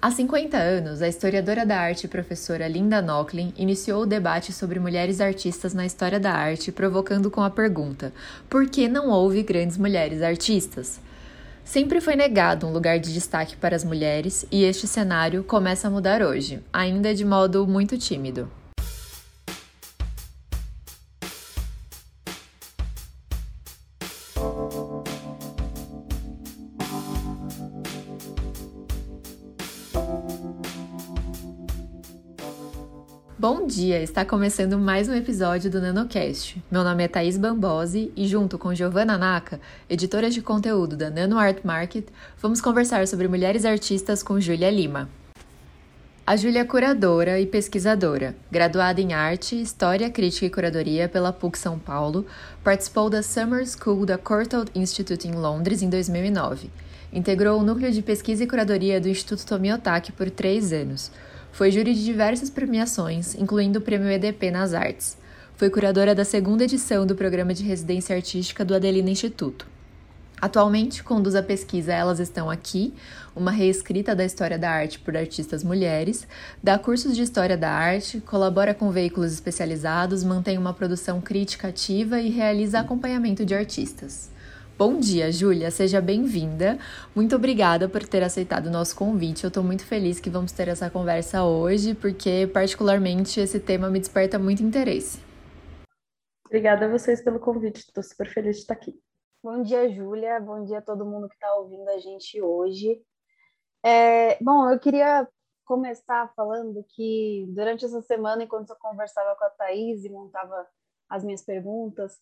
Há 50 anos, a historiadora da arte e professora Linda Nochlin iniciou o debate sobre mulheres artistas na história da arte, provocando com a pergunta: por que não houve grandes mulheres artistas? Sempre foi negado um lugar de destaque para as mulheres e este cenário começa a mudar hoje, ainda de modo muito tímido. Dia! Está começando mais um episódio do NanoCast. Meu nome é Thaís Bambosi e, junto com Giovanna Naka, editora de conteúdo da Nano Art Market, vamos conversar sobre mulheres artistas com Júlia Lima. A Júlia é curadora e pesquisadora, graduada em Arte, História, Crítica e Curadoria pela PUC São Paulo, participou da Summer School da Courtauld Institute em Londres em 2009. Integrou o núcleo de pesquisa e curadoria do Instituto Tomiotaki por três anos foi júri de diversas premiações, incluindo o Prêmio EDP nas Artes. Foi curadora da segunda edição do programa de residência artística do Adelina Instituto. Atualmente conduz a pesquisa Elas Estão Aqui, uma reescrita da história da arte por artistas mulheres, dá cursos de história da arte, colabora com veículos especializados, mantém uma produção crítica ativa e realiza acompanhamento de artistas. Bom dia, Júlia, seja bem-vinda. Muito obrigada por ter aceitado o nosso convite. Eu estou muito feliz que vamos ter essa conversa hoje, porque, particularmente, esse tema me desperta muito interesse. Obrigada a vocês pelo convite, estou super feliz de estar aqui. Bom dia, Júlia. Bom dia a todo mundo que está ouvindo a gente hoje. É, bom, eu queria começar falando que durante essa semana, enquanto eu conversava com a Thaís e montava as minhas perguntas,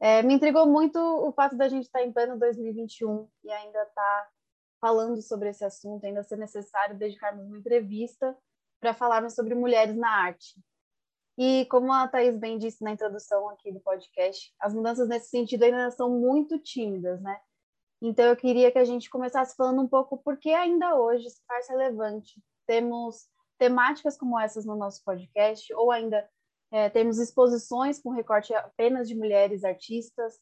é, me intrigou muito o fato da gente estar em pleno 2021 e ainda estar tá falando sobre esse assunto, ainda ser necessário dedicarmos uma entrevista para falarmos sobre mulheres na arte. E como a Thaís bem disse na introdução aqui do podcast, as mudanças nesse sentido ainda são muito tímidas, né? Então eu queria que a gente começasse falando um pouco por que ainda hoje se faz relevante temos temáticas como essas no nosso podcast, ou ainda é, temos exposições com recorte apenas de mulheres artistas,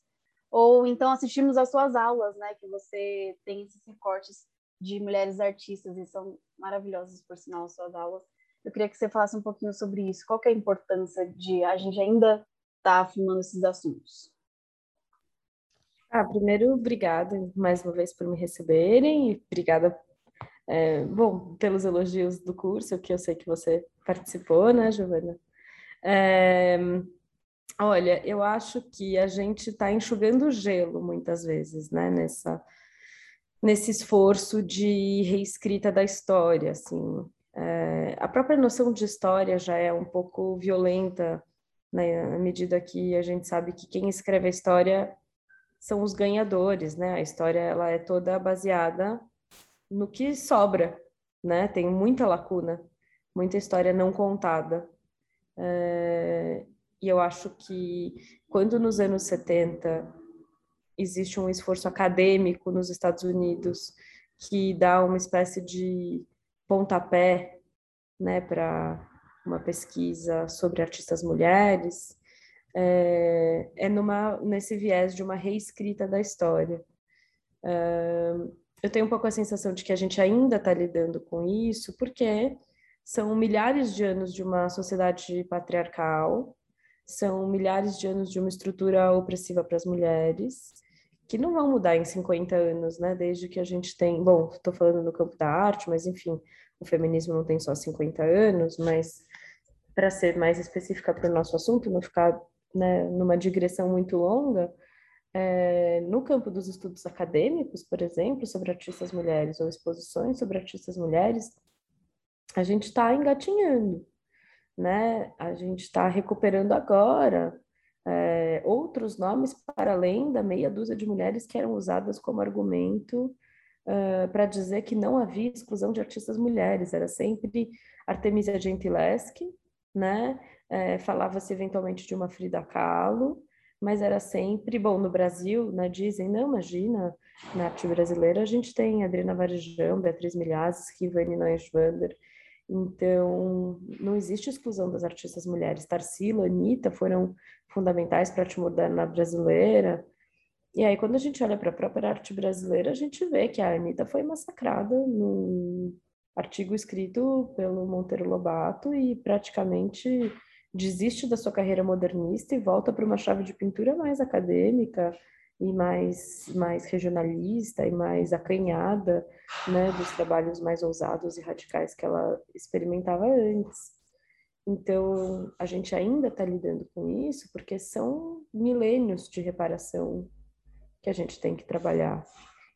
ou então assistimos às suas aulas, né, que você tem esses recortes de mulheres artistas e são maravilhosas, por sinal, as suas aulas. Eu queria que você falasse um pouquinho sobre isso. Qual é a importância de a gente ainda estar tá afirmando esses assuntos? Ah, primeiro, obrigada mais uma vez por me receberem e obrigada, é, bom, pelos elogios do curso, que eu sei que você participou, né, Giovana? É, olha, eu acho que a gente está enxugando gelo muitas vezes, né? Nessa, nesse esforço de reescrita da história, assim. É, a própria noção de história já é um pouco violenta, né? À medida que a gente sabe que quem escreve a história são os ganhadores, né? A história ela é toda baseada no que sobra, né? Tem muita lacuna, muita história não contada. Uh, e eu acho que quando nos anos 70 existe um esforço acadêmico nos Estados Unidos que dá uma espécie de pontapé né, para uma pesquisa sobre artistas mulheres, é, é numa, nesse viés de uma reescrita da história. Uh, eu tenho um pouco a sensação de que a gente ainda está lidando com isso, porque são milhares de anos de uma sociedade patriarcal, são milhares de anos de uma estrutura opressiva para as mulheres, que não vão mudar em 50 anos, né? Desde que a gente tem, bom, estou falando no campo da arte, mas enfim, o feminismo não tem só 50 anos, mas para ser mais específica para o nosso assunto, não ficar né, numa digressão muito longa, é, no campo dos estudos acadêmicos, por exemplo, sobre artistas mulheres ou exposições sobre artistas mulheres, a gente está engatinhando, né? A gente está recuperando agora é, outros nomes para além da meia dúzia de mulheres que eram usadas como argumento uh, para dizer que não havia exclusão de artistas mulheres, era sempre Artemisia Gentileschi, né? É, Falava-se eventualmente de uma Frida Kahlo, mas era sempre, bom, no Brasil, né, dizem, não, imagina, na arte brasileira a gente tem Adriana Varejão, Beatriz Milhazes, Rivane Neuschwander, então, não existe exclusão das artistas mulheres. Tarsila, Anitta foram fundamentais para a arte moderna brasileira. E aí, quando a gente olha para a própria arte brasileira, a gente vê que a Anitta foi massacrada no, artigo escrito pelo Monteiro Lobato e praticamente desiste da sua carreira modernista e volta para uma chave de pintura mais acadêmica e mais, mais regionalista e mais acanhada, né, dos trabalhos mais ousados e radicais que ela experimentava antes. Então, a gente ainda está lidando com isso porque são milênios de reparação que a gente tem que trabalhar.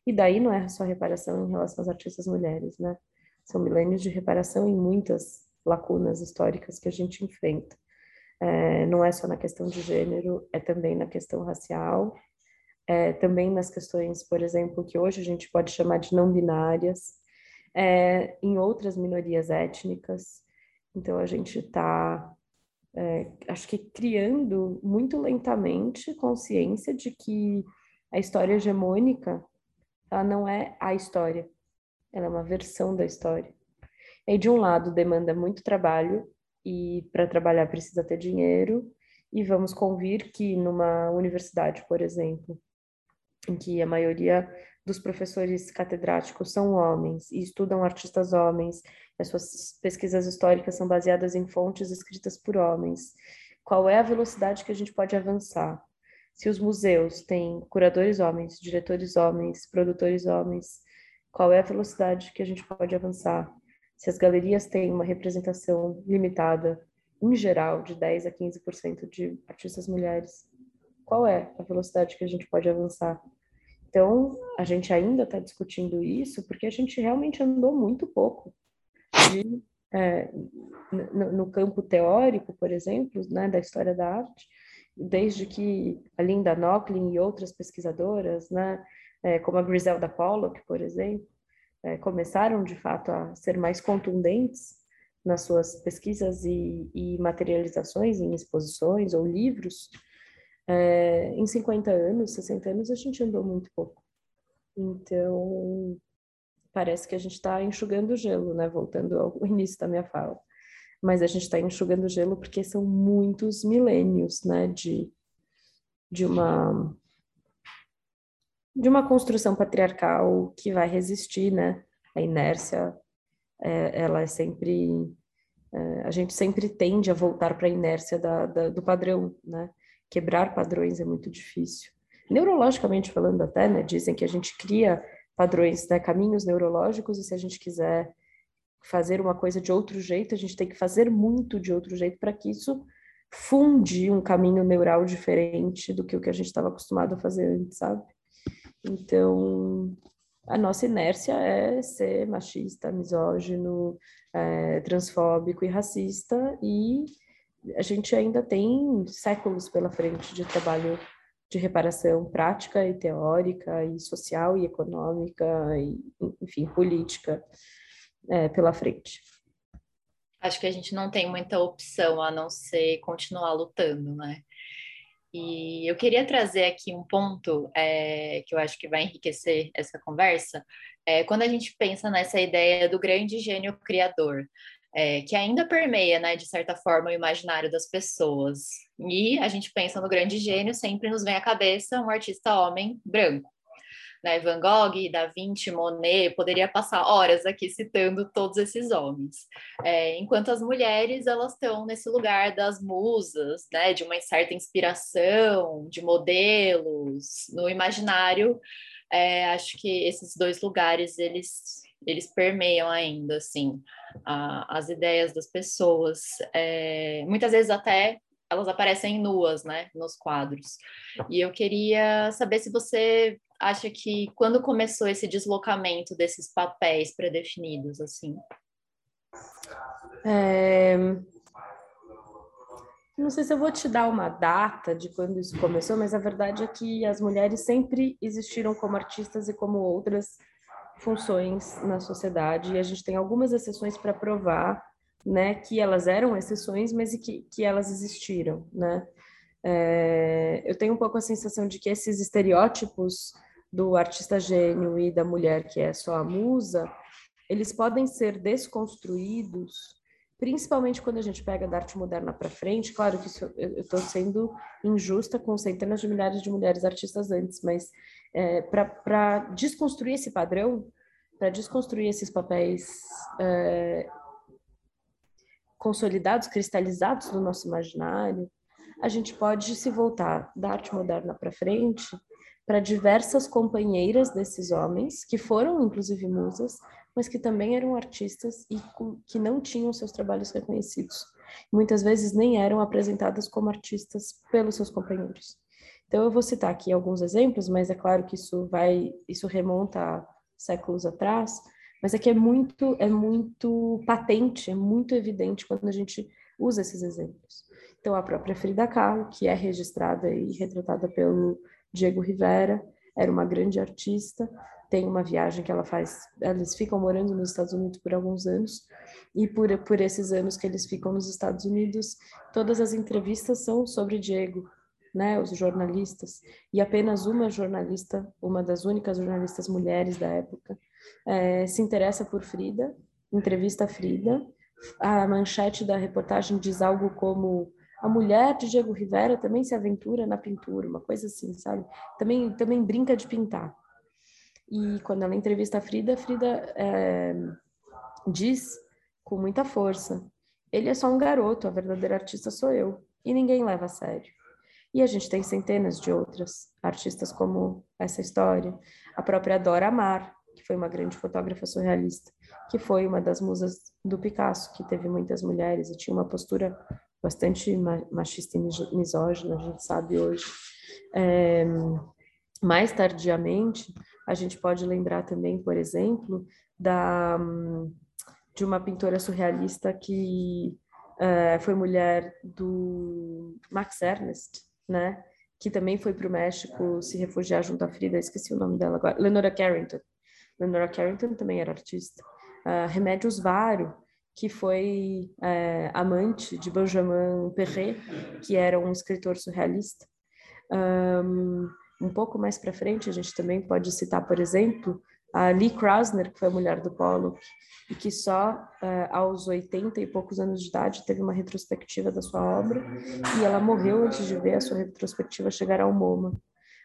E daí não é só reparação em relação às artistas mulheres, né? São milênios de reparação em muitas lacunas históricas que a gente enfrenta. É, não é só na questão de gênero, é também na questão racial, é, também nas questões, por exemplo, que hoje a gente pode chamar de não binárias, é, em outras minorias étnicas. Então a gente está, é, acho que criando muito lentamente consciência de que a história hegemônica ela não é a história, ela é uma versão da história. E de um lado demanda muito trabalho e para trabalhar precisa ter dinheiro e vamos convir que numa universidade, por exemplo, em que a maioria dos professores catedráticos são homens e estudam artistas homens, as suas pesquisas históricas são baseadas em fontes escritas por homens. Qual é a velocidade que a gente pode avançar? Se os museus têm curadores homens, diretores homens, produtores homens, qual é a velocidade que a gente pode avançar? Se as galerias têm uma representação limitada, em geral, de 10 a 15% de artistas mulheres, qual é a velocidade que a gente pode avançar? Então, a gente ainda está discutindo isso porque a gente realmente andou muito pouco. É, no, no, campo teórico, por exemplo, né, da história da arte, desde que a Linda Nochlin e outras pesquisadoras, né, é, como a Griselda Pollock, por exemplo, é, começaram de fato a ser mais contundentes nas suas pesquisas e, e materializações em exposições ou livros, é, em 50 anos, 60 anos, a gente andou muito pouco. Então, parece que a gente está enxugando gelo, né? Voltando ao início da minha fala mas a gente está enxugando gelo porque são muitos milênios, né, de, de uma de uma construção patriarcal que vai resistir, né, a inércia, é, ela é sempre é, a gente sempre tende a voltar para a inércia da, da, do padrão, né, quebrar padrões é muito difícil. Neurologicamente falando até, né, dizem que a gente cria padrões, né, caminhos neurológicos e se a gente quiser fazer uma coisa de outro jeito, a gente tem que fazer muito de outro jeito para que isso funde um caminho neural diferente do que o que a gente estava acostumado a fazer antes, sabe? Então, a nossa inércia é ser machista, misógino, é, transfóbico e racista, e a gente ainda tem séculos pela frente de trabalho de reparação prática e teórica, e social e econômica, e, enfim, política é, pela frente. Acho que a gente não tem muita opção a não ser continuar lutando, né? E eu queria trazer aqui um ponto é, que eu acho que vai enriquecer essa conversa, é, quando a gente pensa nessa ideia do grande gênio criador, é, que ainda permeia, né, de certa forma, o imaginário das pessoas. E a gente pensa no grande gênio, sempre nos vem à cabeça um artista homem branco né, Van Gogh, Da Vinci, Monet, poderia passar horas aqui citando todos esses homens. É, enquanto as mulheres, elas estão nesse lugar das musas, né, de uma certa inspiração, de modelos, no imaginário, é, acho que esses dois lugares, eles, eles permeiam ainda, assim, a, as ideias das pessoas. É, muitas vezes até elas aparecem nuas, né, nos quadros. E eu queria saber se você acha que quando começou esse deslocamento desses papéis predefinidos, assim? É... Não sei se eu vou te dar uma data de quando isso começou, mas a verdade é que as mulheres sempre existiram como artistas e como outras funções na sociedade, e a gente tem algumas exceções para provar, né, que elas eram exceções, mas que, que elas existiram, né? É, eu tenho um pouco a sensação de que esses estereótipos do artista gênio e da mulher que é só a musa, eles podem ser desconstruídos, principalmente quando a gente pega da arte moderna para frente. Claro que isso, eu estou sendo injusta com centenas de milhares de mulheres artistas antes, mas é, para desconstruir esse padrão, para desconstruir esses papéis é, consolidados, cristalizados no nosso imaginário, a gente pode se voltar da arte moderna para frente para diversas companheiras desses homens, que foram inclusive musas, mas que também eram artistas e que não tinham seus trabalhos reconhecidos. Muitas vezes nem eram apresentadas como artistas pelos seus companheiros. Então eu vou citar aqui alguns exemplos, mas é claro que isso vai, isso remonta a séculos atrás, mas é que é muito, é muito patente, é muito evidente quando a gente usa esses exemplos. Então, a própria Frida Kahlo, que é registrada e retratada pelo Diego Rivera, era uma grande artista, tem uma viagem que ela faz, eles ficam morando nos Estados Unidos por alguns anos, e por, por esses anos que eles ficam nos Estados Unidos, todas as entrevistas são sobre Diego, né, os jornalistas, e apenas uma jornalista, uma das únicas jornalistas mulheres da época, é, se interessa por Frida, entrevista Frida. A manchete da reportagem diz algo como a mulher de Diego Rivera também se aventura na pintura, uma coisa assim, sabe? Também, também brinca de pintar. E quando ela entrevista a Frida, Frida é, diz com muita força: ele é só um garoto, a verdadeira artista sou eu. E ninguém leva a sério. E a gente tem centenas de outras artistas como essa história. A própria Dora Amar, que foi uma grande fotógrafa surrealista, que foi uma das musas do Picasso, que teve muitas mulheres e tinha uma postura bastante machista e misógina, a gente sabe hoje. É, mais tardiamente, a gente pode lembrar também, por exemplo, da, de uma pintora surrealista que é, foi mulher do Max Ernst, né? que também foi para o México se refugiar junto à Frida, esqueci o nome dela agora, Lenora Carrington. Lenora Carrington também era artista. Uh, Remédios Varo, que foi uh, amante de Benjamin Perret, que era um escritor surrealista. Um, um pouco mais para frente, a gente também pode citar, por exemplo, a Lee Krasner, que foi a mulher do Pollock, e que só uh, aos 80 e poucos anos de idade teve uma retrospectiva da sua obra, e ela morreu antes de ver a sua retrospectiva chegar ao MoMA.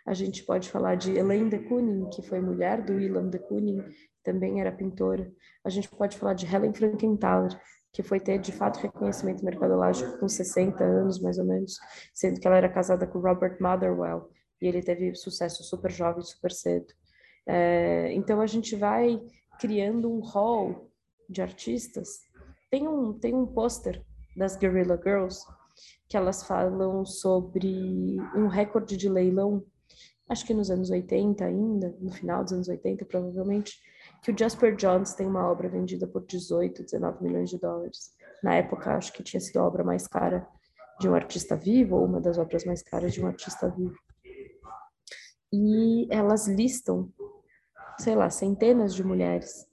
A gente pode falar de Elaine de Kooning, que foi mulher do Willem de Kooning, também era pintora. A gente pode falar de Helen Frankenthaler, que foi ter de fato reconhecimento mercadológico com 60 anos, mais ou menos, sendo que ela era casada com Robert Motherwell, e ele teve sucesso super jovem, super cedo. É, então a gente vai criando um hall de artistas. Tem um, tem um pôster das Guerrilla Girls que elas falam sobre um recorde de leilão acho que nos anos 80 ainda, no final dos anos 80 provavelmente, que o Jasper Johns tem uma obra vendida por 18, 19 milhões de dólares. Na época, acho que tinha sido a obra mais cara de um artista vivo, ou uma das obras mais caras de um artista vivo. E elas listam, sei lá, centenas de mulheres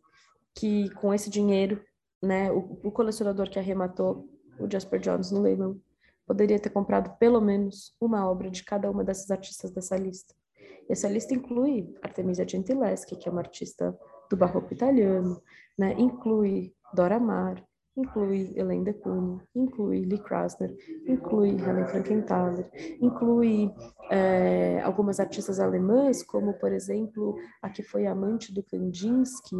que com esse dinheiro, né, o, o colecionador que arrematou o Jasper Johns no leilão poderia ter comprado pelo menos uma obra de cada uma dessas artistas dessa lista. Essa lista inclui Artemisia Gentileschi, que é uma artista do barroco italiano, né? inclui Dora Maar, inclui Elaine de inclui Lee Krasner, inclui Helen Frankenthaler, inclui é, algumas artistas alemãs, como, por exemplo, a que foi amante do Kandinsky,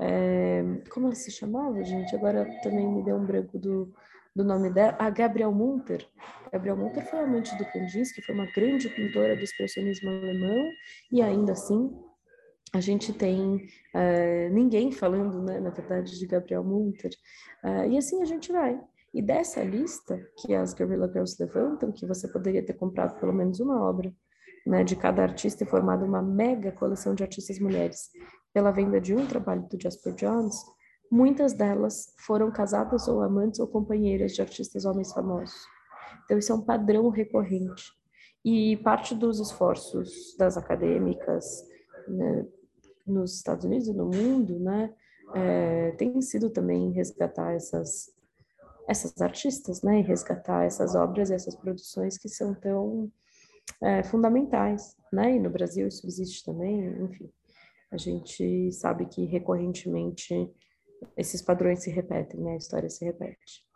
é, como ela se chamava, gente? Agora também me deu um branco do, do nome dela, a Gabriel Munter. Gabriel Munter foi amante do Kandinsky, foi uma grande pintora do expressionismo alemão, e ainda assim a gente tem uh, ninguém falando, né, na verdade, de Gabriel Munter, uh, e assim a gente vai. E dessa lista que as Guerrilla Girls levantam, que você poderia ter comprado pelo menos uma obra né, de cada artista e formado uma mega coleção de artistas mulheres pela venda de um trabalho do Jasper Johns, Muitas delas foram casadas ou amantes ou companheiras de artistas homens famosos. Então, isso é um padrão recorrente. E parte dos esforços das acadêmicas né, nos Estados Unidos e no mundo, né, é, tem sido também resgatar essas, essas artistas, né, e resgatar essas obras e essas produções que são tão é, fundamentais, né, e no Brasil isso existe também, enfim. A gente sabe que recorrentemente esses padrões se repetem, né? A história se repete.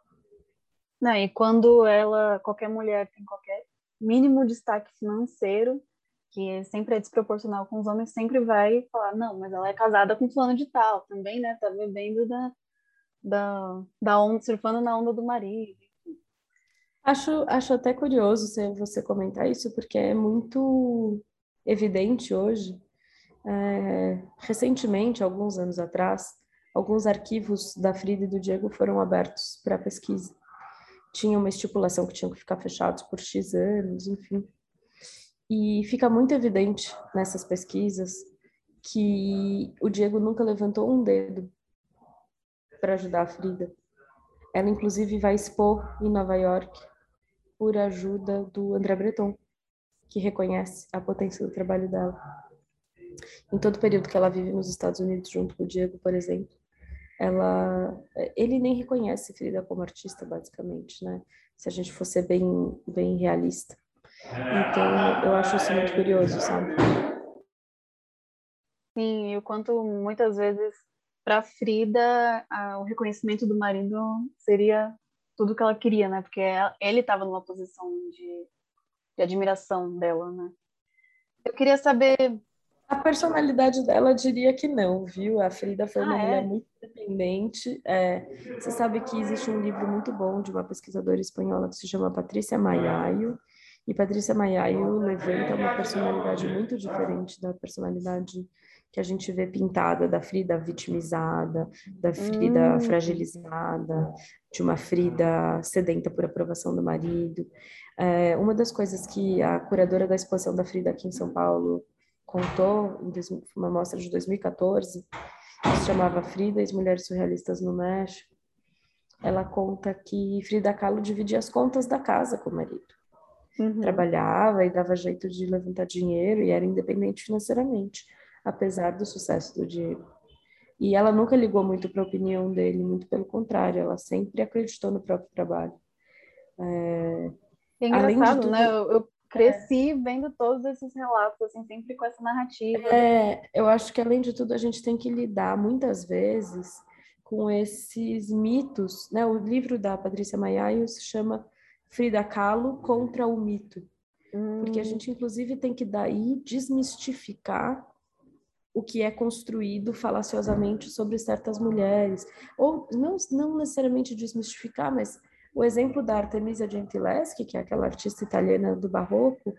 Não, e quando ela, qualquer mulher tem qualquer mínimo destaque financeiro, que sempre é desproporcional com os homens, sempre vai falar, não, mas ela é casada com fulano de tal, também, né? Tá bebendo da, da, da onda, surfando na onda do marido. Acho, acho até curioso você comentar isso, porque é muito evidente hoje. É, recentemente, alguns anos atrás, alguns arquivos da Frida e do Diego foram abertos para pesquisa. Tinha uma estipulação que tinham que ficar fechados por X anos, enfim. E fica muito evidente nessas pesquisas que o Diego nunca levantou um dedo para ajudar a Frida. Ela, inclusive, vai expor em Nova York por ajuda do André Breton, que reconhece a potência do trabalho dela. Em todo o período que ela vive nos Estados Unidos, junto com o Diego, por exemplo, ela, ele nem reconhece Frida como artista, basicamente, né? Se a gente fosse bem, bem realista. Então, eu acho isso muito curioso, sabe? Sim, e o quanto muitas vezes para Frida a, o reconhecimento do marido seria tudo que ela queria, né? Porque ele estava numa posição de, de admiração dela, né? Eu queria saber a personalidade dela diria que não, viu? A Frida foi uma ah, mulher é? muito independente. É, você sabe que existe um livro muito bom de uma pesquisadora espanhola que se chama Patrícia Maiaio, e Patrícia Maiaio levanta uma personalidade muito diferente da personalidade que a gente vê pintada da Frida vitimizada, da Frida hum. fragilizada, de uma Frida sedenta por aprovação do marido. É, uma das coisas que a curadora da exposição da Frida aqui em São Paulo contou em uma mostra de 2014, que se chamava Frida e as Mulheres Surrealistas no México, ela conta que Frida Kahlo dividia as contas da casa com o marido. Uhum. Trabalhava e dava jeito de levantar dinheiro e era independente financeiramente, apesar do sucesso do Diego. E ela nunca ligou muito para a opinião dele, muito pelo contrário, ela sempre acreditou no próprio trabalho. É, é engraçado, tudo, né? Eu, eu cresci é. vendo todos esses relatos, assim, sempre com essa narrativa. É, eu acho que além de tudo a gente tem que lidar muitas vezes com esses mitos, né? O livro da Patrícia Maiaio se chama Frida Kahlo contra o mito. Hum. Porque a hum. gente, inclusive, tem que daí desmistificar o que é construído falaciosamente sobre certas mulheres. Ou não, não necessariamente desmistificar, mas o exemplo da Artemisia Gentileschi, que é aquela artista italiana do barroco,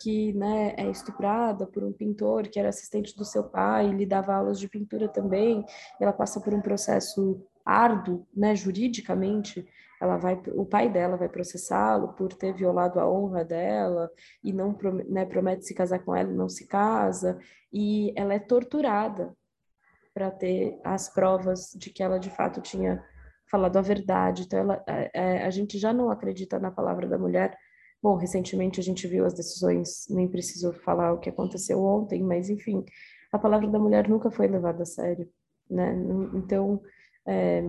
que né, é estuprada por um pintor que era assistente do seu pai, lhe dava aulas de pintura também. Ela passa por um processo árduo, né, juridicamente, ela vai, o pai dela vai processá-lo por ter violado a honra dela e não né, promete se casar com ela e não se casa e ela é torturada para ter as provas de que ela de fato tinha falado a verdade. Então ela, é, é, a gente já não acredita na palavra da mulher. Bom, recentemente a gente viu as decisões, nem preciso falar o que aconteceu ontem, mas enfim, a palavra da mulher nunca foi levada a sério, né? Então é,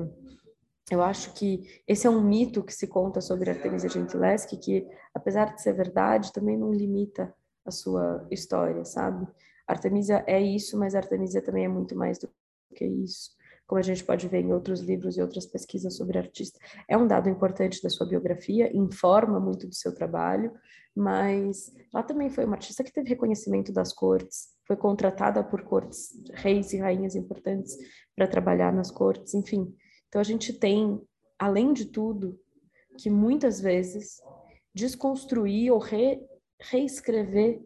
eu acho que esse é um mito que se conta sobre Artemisia Gentileschi, que, apesar de ser verdade, também não limita a sua história, sabe? Artemisia é isso, mas Artemisia também é muito mais do que isso. Como a gente pode ver em outros livros e outras pesquisas sobre artista. É um dado importante da sua biografia, informa muito do seu trabalho, mas ela também foi uma artista que teve reconhecimento das cortes, foi contratada por cortes, reis e rainhas importantes para trabalhar nas cortes, enfim. Então a gente tem, além de tudo, que muitas vezes desconstruir ou re, reescrever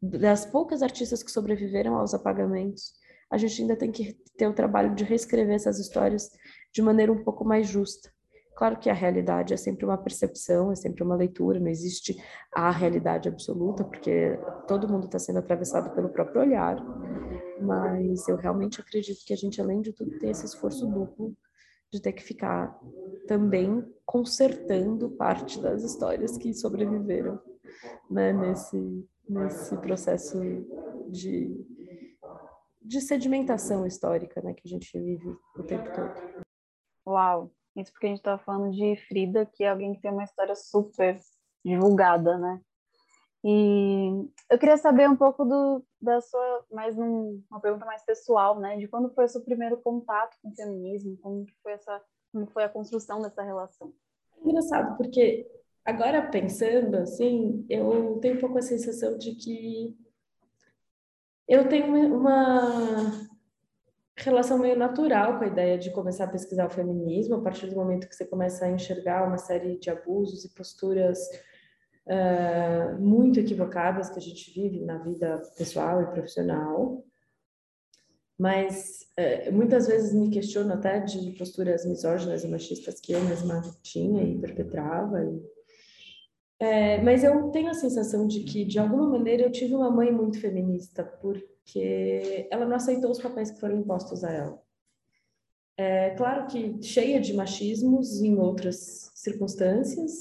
das poucas artistas que sobreviveram aos apagamentos, a gente ainda tem que ter o trabalho de reescrever essas histórias de maneira um pouco mais justa. Claro que a realidade é sempre uma percepção, é sempre uma leitura, não existe a realidade absoluta, porque todo mundo está sendo atravessado pelo próprio olhar, mas eu realmente acredito que a gente, além de tudo, tem esse esforço duplo de ter que ficar também consertando parte das histórias que sobreviveram né, nesse, nesse processo de, de sedimentação histórica né, que a gente vive o tempo todo. Uau! Isso porque a gente estava falando de Frida, que é alguém que tem uma história super divulgada, né? E eu queria saber um pouco do, da sua, mais um, uma pergunta mais pessoal, né? De quando foi o seu primeiro contato com o feminismo? Como foi essa, como foi a construção dessa relação? Engraçado, porque agora pensando assim, eu tenho um pouco a sensação de que Eu tenho uma relação meio natural com a ideia de começar a pesquisar o feminismo, a partir do momento que você começa a enxergar uma série de abusos e posturas uh, muito equivocadas que a gente vive na vida pessoal e profissional. Mas uh, muitas vezes me questiono até de posturas misóginas e machistas que eu mesma tinha e perpetrava. E... É, mas eu tenho a sensação de que, de alguma maneira, eu tive uma mãe muito feminista, por porque ela não aceitou os papéis que foram impostos a ela. É claro que cheia de machismos em outras circunstâncias,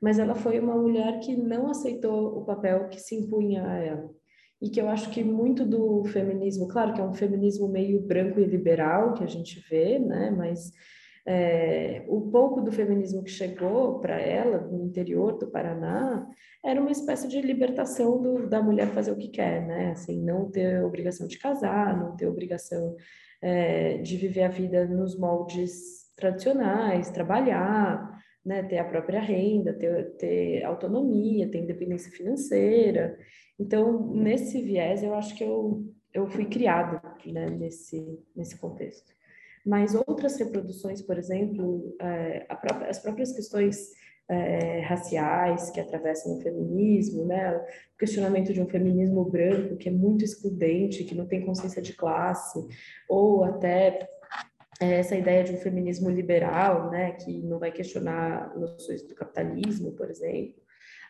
mas ela foi uma mulher que não aceitou o papel que se impunha a ela. E que eu acho que muito do feminismo, claro que é um feminismo meio branco e liberal que a gente vê, né, mas é, o pouco do feminismo que chegou para ela no interior do Paraná era uma espécie de libertação do, da mulher fazer o que quer, né? Assim, não ter obrigação de casar, não ter obrigação é, de viver a vida nos moldes tradicionais, trabalhar, né? Ter a própria renda, ter, ter autonomia, ter independência financeira. Então, nesse viés, eu acho que eu, eu fui criada né? nesse, nesse contexto mas outras reproduções, por exemplo, é, própria, as próprias questões é, raciais que atravessam o feminismo, né? o questionamento de um feminismo branco que é muito excludente, que não tem consciência de classe, ou até é, essa ideia de um feminismo liberal, né, que não vai questionar noções do capitalismo, por exemplo.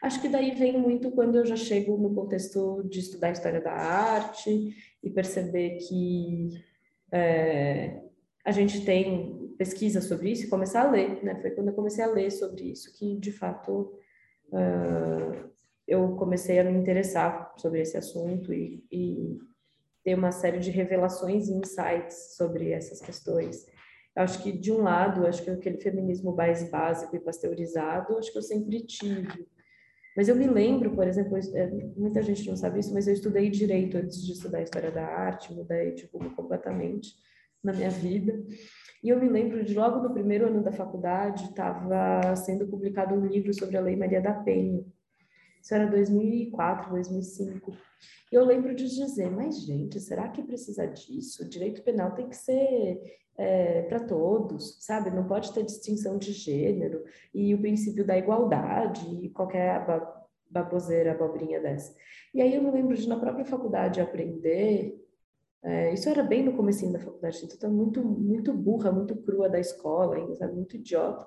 Acho que daí vem muito quando eu já chego no contexto de estudar a história da arte e perceber que é, a gente tem pesquisa sobre isso e começar a ler, né? Foi quando eu comecei a ler sobre isso que, de fato, uh, eu comecei a me interessar sobre esse assunto e, e ter uma série de revelações e insights sobre essas questões. Eu acho que, de um lado, acho que aquele feminismo mais básico e pasteurizado, acho que eu sempre tive. Mas eu me lembro, por exemplo, é, muita gente não sabe isso, mas eu estudei direito antes de estudar história da arte, mudei tipo completamente na minha vida. E eu me lembro de logo no primeiro ano da faculdade estava sendo publicado um livro sobre a Lei Maria da Penha. Isso era 2004, 2005. E eu lembro de dizer, mas gente, será que precisa disso? O direito penal tem que ser é, para todos, sabe? Não pode ter distinção de gênero e o princípio da igualdade e qualquer baboseira, abobrinha dessa. E aí eu me lembro de na própria faculdade aprender é, isso era bem no começo da faculdade, então tá muito, muito burra, muito crua da escola ainda, sabe? Muito idiota.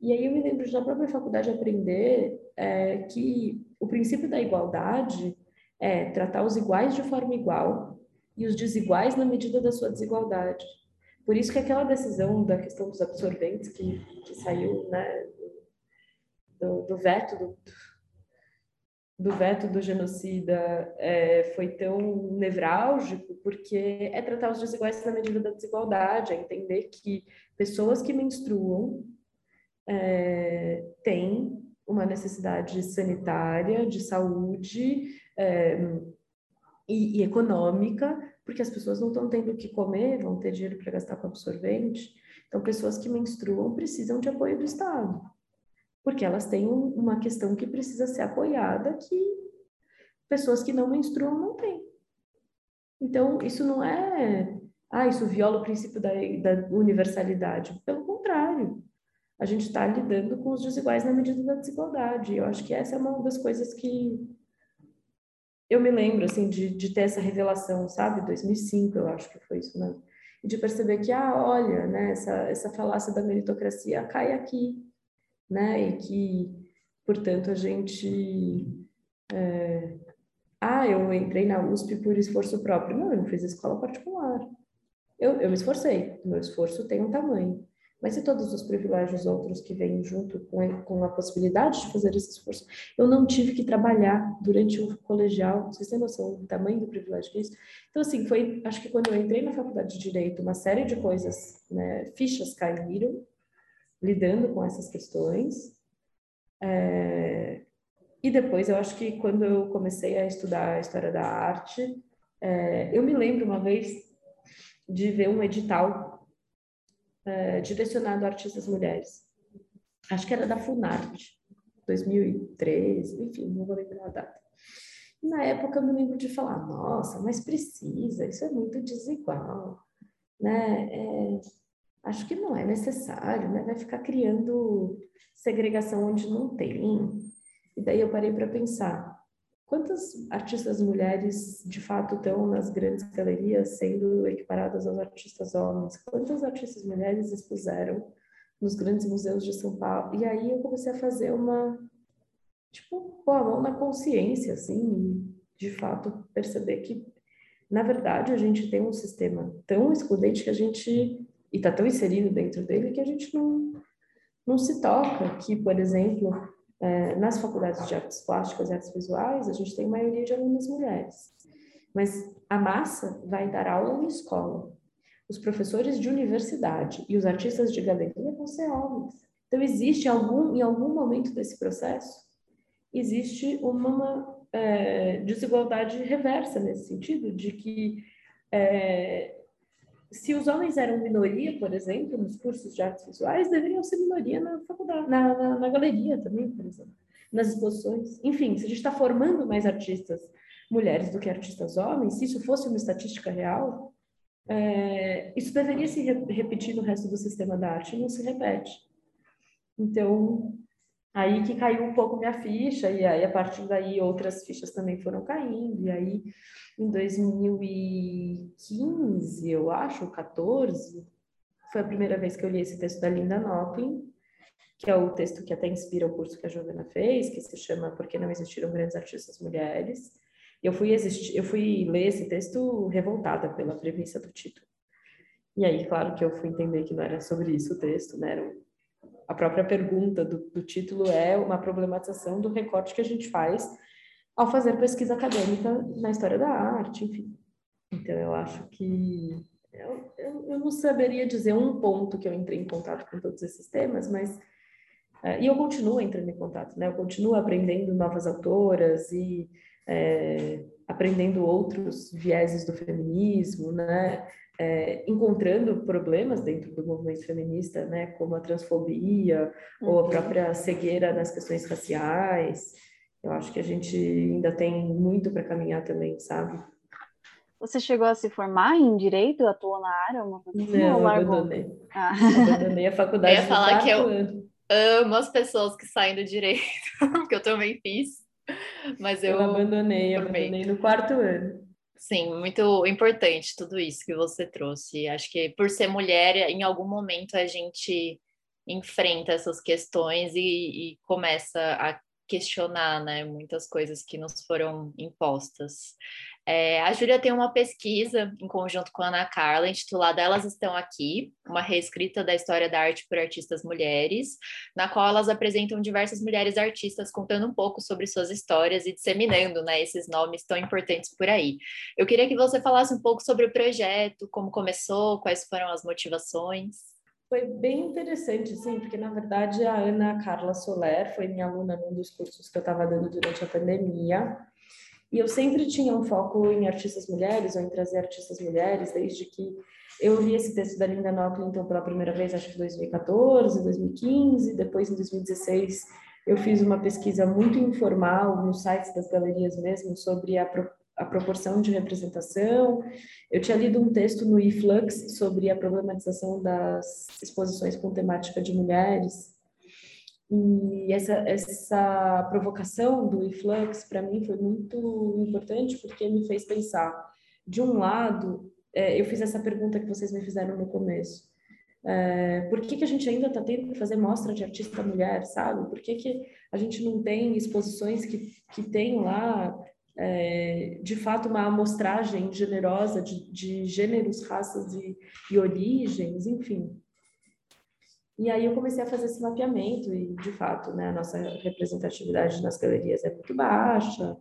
E aí eu me lembro de na própria faculdade aprender é, que o princípio da igualdade é tratar os iguais de forma igual e os desiguais na medida da sua desigualdade. Por isso que aquela decisão da questão dos absorventes que, que saiu né, do, do veto do, do veto do genocida é, foi tão nevrálgico, porque é tratar os desiguais na medida da desigualdade, é entender que pessoas que menstruam é, têm uma necessidade sanitária, de saúde é, e, e, econômica, porque as pessoas não estão tendo o que comer, vão ter dinheiro para gastar com absorvente. Então, pessoas que menstruam precisam de apoio do Estado porque elas têm uma questão que precisa ser apoiada que pessoas que não menstruam não têm. Então, isso não é, ah, isso viola o princípio da, da universalidade. Pelo contrário, a gente está lidando com os desiguais na medida da desigualdade. Eu acho que essa é uma das coisas que eu me lembro, assim, de, de ter essa revelação, sabe? 2005, eu acho que foi isso, né? E de perceber que, ah, olha, né, essa, essa falácia da meritocracia cai aqui, né? E que, portanto, a gente. É... Ah, eu entrei na USP por esforço próprio. Não, eu não fiz escola particular. Eu, eu me esforcei, meu esforço tem um tamanho. Mas e todos os privilégios outros que vêm junto com a, com a possibilidade de fazer esse esforço? Eu não tive que trabalhar durante o colegial, vocês têm noção do tamanho do privilégio que é isso? Então, assim, foi, acho que quando eu entrei na faculdade de Direito, uma série de coisas, né, fichas caíram, lidando com essas questões. É, e depois, eu acho que quando eu comecei a estudar a história da arte, é, eu me lembro uma vez de ver um edital é, direcionado a artistas mulheres. Acho que era da Funarte, 2013, enfim, não vou lembrar a data. Na época eu me lembro de falar, nossa, mas precisa, isso é muito desigual, né? É, acho que não é necessário, né? Vai ficar criando segregação onde não tem. E daí eu parei para pensar, quantas artistas mulheres de fato estão nas grandes galerias sendo equiparadas aos artistas homens? Quantas artistas mulheres expuseram nos grandes museus de São Paulo? E aí eu comecei a fazer uma tipo, pôr a mão na consciência, assim, de fato perceber que, na verdade, a gente tem um sistema tão excludente que a gente, e está tão inserido dentro dele, que a gente não, não se toca. Que, por exemplo, é, nas faculdades de artes plásticas e artes visuais, a gente tem maioria de alunas mulheres. Mas a massa vai dar aula em escola. Os professores de universidade e os artistas de galeria vão ser homens. Então, existe algum, em algum momento desse processo existe uma é, desigualdade reversa nesse sentido, de que é, se os homens eram minoria, por exemplo, nos cursos de artes visuais, deveriam ser minoria na faculdade, na, na, na galeria também, por exemplo, nas exposições. Enfim, se a gente está formando mais artistas mulheres do que artistas homens, se isso fosse uma estatística real, é, isso deveria se repetir no resto do sistema da arte, não se repete. Então, Aí que caiu um pouco minha ficha, e aí a partir daí outras fichas também foram caindo, e aí em 2015, eu acho, 14, foi a primeira vez que eu li esse texto da Linda Nocklin, que é o texto que até inspira o curso que a Giovana fez, que se chama Por que não existiram grandes artistas mulheres. Eu fui, existir, eu fui ler esse texto revoltada pela premissa do título. E aí, claro que eu fui entender que não era sobre isso o texto, né? Era a própria pergunta do, do título é uma problematização do recorte que a gente faz ao fazer pesquisa acadêmica na história da arte, enfim. Então, eu acho que. Eu, eu, eu, não saberia dizer um ponto que eu entrei em contato com todos esses temas, mas. Uh, e eu continuo entrando em contato, né? Eu continuo aprendendo novas autoras e é, aprendendo outros vieses do feminismo, né? É, encontrando problemas dentro do movimento feminista, né, como a transfobia uhum. ou a uhum. própria cegueira nas questões raciais. Eu acho que a gente ainda tem muito para caminhar também, sabe? Você chegou a se formar em direito? Atuou na área? Uma coisa assim, Não, abandonei. Ah. Abandonei a faculdade. Eu ia falar que eu amo as pessoas que saem do direito, porque eu também fiz. Mas eu, eu abandonei, abandonei no quarto ano. Sim, muito importante tudo isso que você trouxe. Acho que por ser mulher, em algum momento a gente enfrenta essas questões e, e começa a questionar né, muitas coisas que nos foram impostas. É, a Júlia tem uma pesquisa em conjunto com a Ana Carla, intitulada Elas Estão Aqui, uma reescrita da história da arte por artistas mulheres, na qual elas apresentam diversas mulheres artistas contando um pouco sobre suas histórias e disseminando né, esses nomes tão importantes por aí. Eu queria que você falasse um pouco sobre o projeto, como começou, quais foram as motivações. Foi bem interessante, sim, porque na verdade a Ana Carla Soler foi minha aluna num dos cursos que eu estava dando durante a pandemia. E eu sempre tinha um foco em artistas mulheres, ou em trazer artistas mulheres, desde que eu li esse texto da Linda Nocklin, então, pela primeira vez, acho que em 2014, 2015, depois em 2016 eu fiz uma pesquisa muito informal nos sites das galerias mesmo sobre a, a proporção de representação. Eu tinha lido um texto no eFlux sobre a problematização das exposições com temática de mulheres, e essa, essa provocação do influx, para mim, foi muito importante, porque me fez pensar. De um lado, é, eu fiz essa pergunta que vocês me fizeram no começo. É, por que, que a gente ainda está tendo que fazer mostra de artista mulher, sabe? Por que, que a gente não tem exposições que, que tem lá, é, de fato, uma amostragem generosa de, de gêneros, raças e, e origens, enfim? E aí eu comecei a fazer esse mapeamento e, de fato, né, a nossa representatividade nas galerias é muito baixa,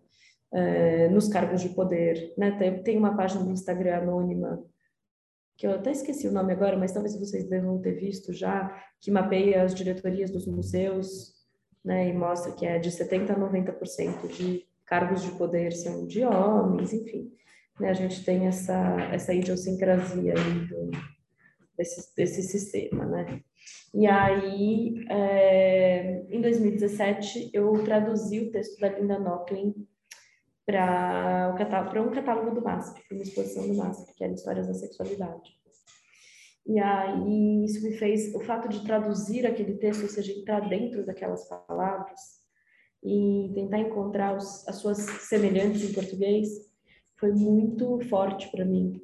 é, nos cargos de poder, né, tem, tem uma página do Instagram anônima, que eu até esqueci o nome agora, mas talvez vocês devam ter visto já, que mapeia as diretorias dos museus, né, e mostra que é de 70% a 90% de cargos de poder são de homens, enfim. Né, a gente tem essa, essa idiosincrasia aí do, desse, desse sistema, né? E aí, é, em 2017, eu traduzi o texto da Linda Nocklin para um catálogo do MASP, uma exposição do MASP, que era Histórias da Sexualidade. E aí isso me fez, o fato de traduzir aquele texto, ou seja, entrar dentro daquelas palavras e tentar encontrar os, as suas semelhantes em português, foi muito forte para mim.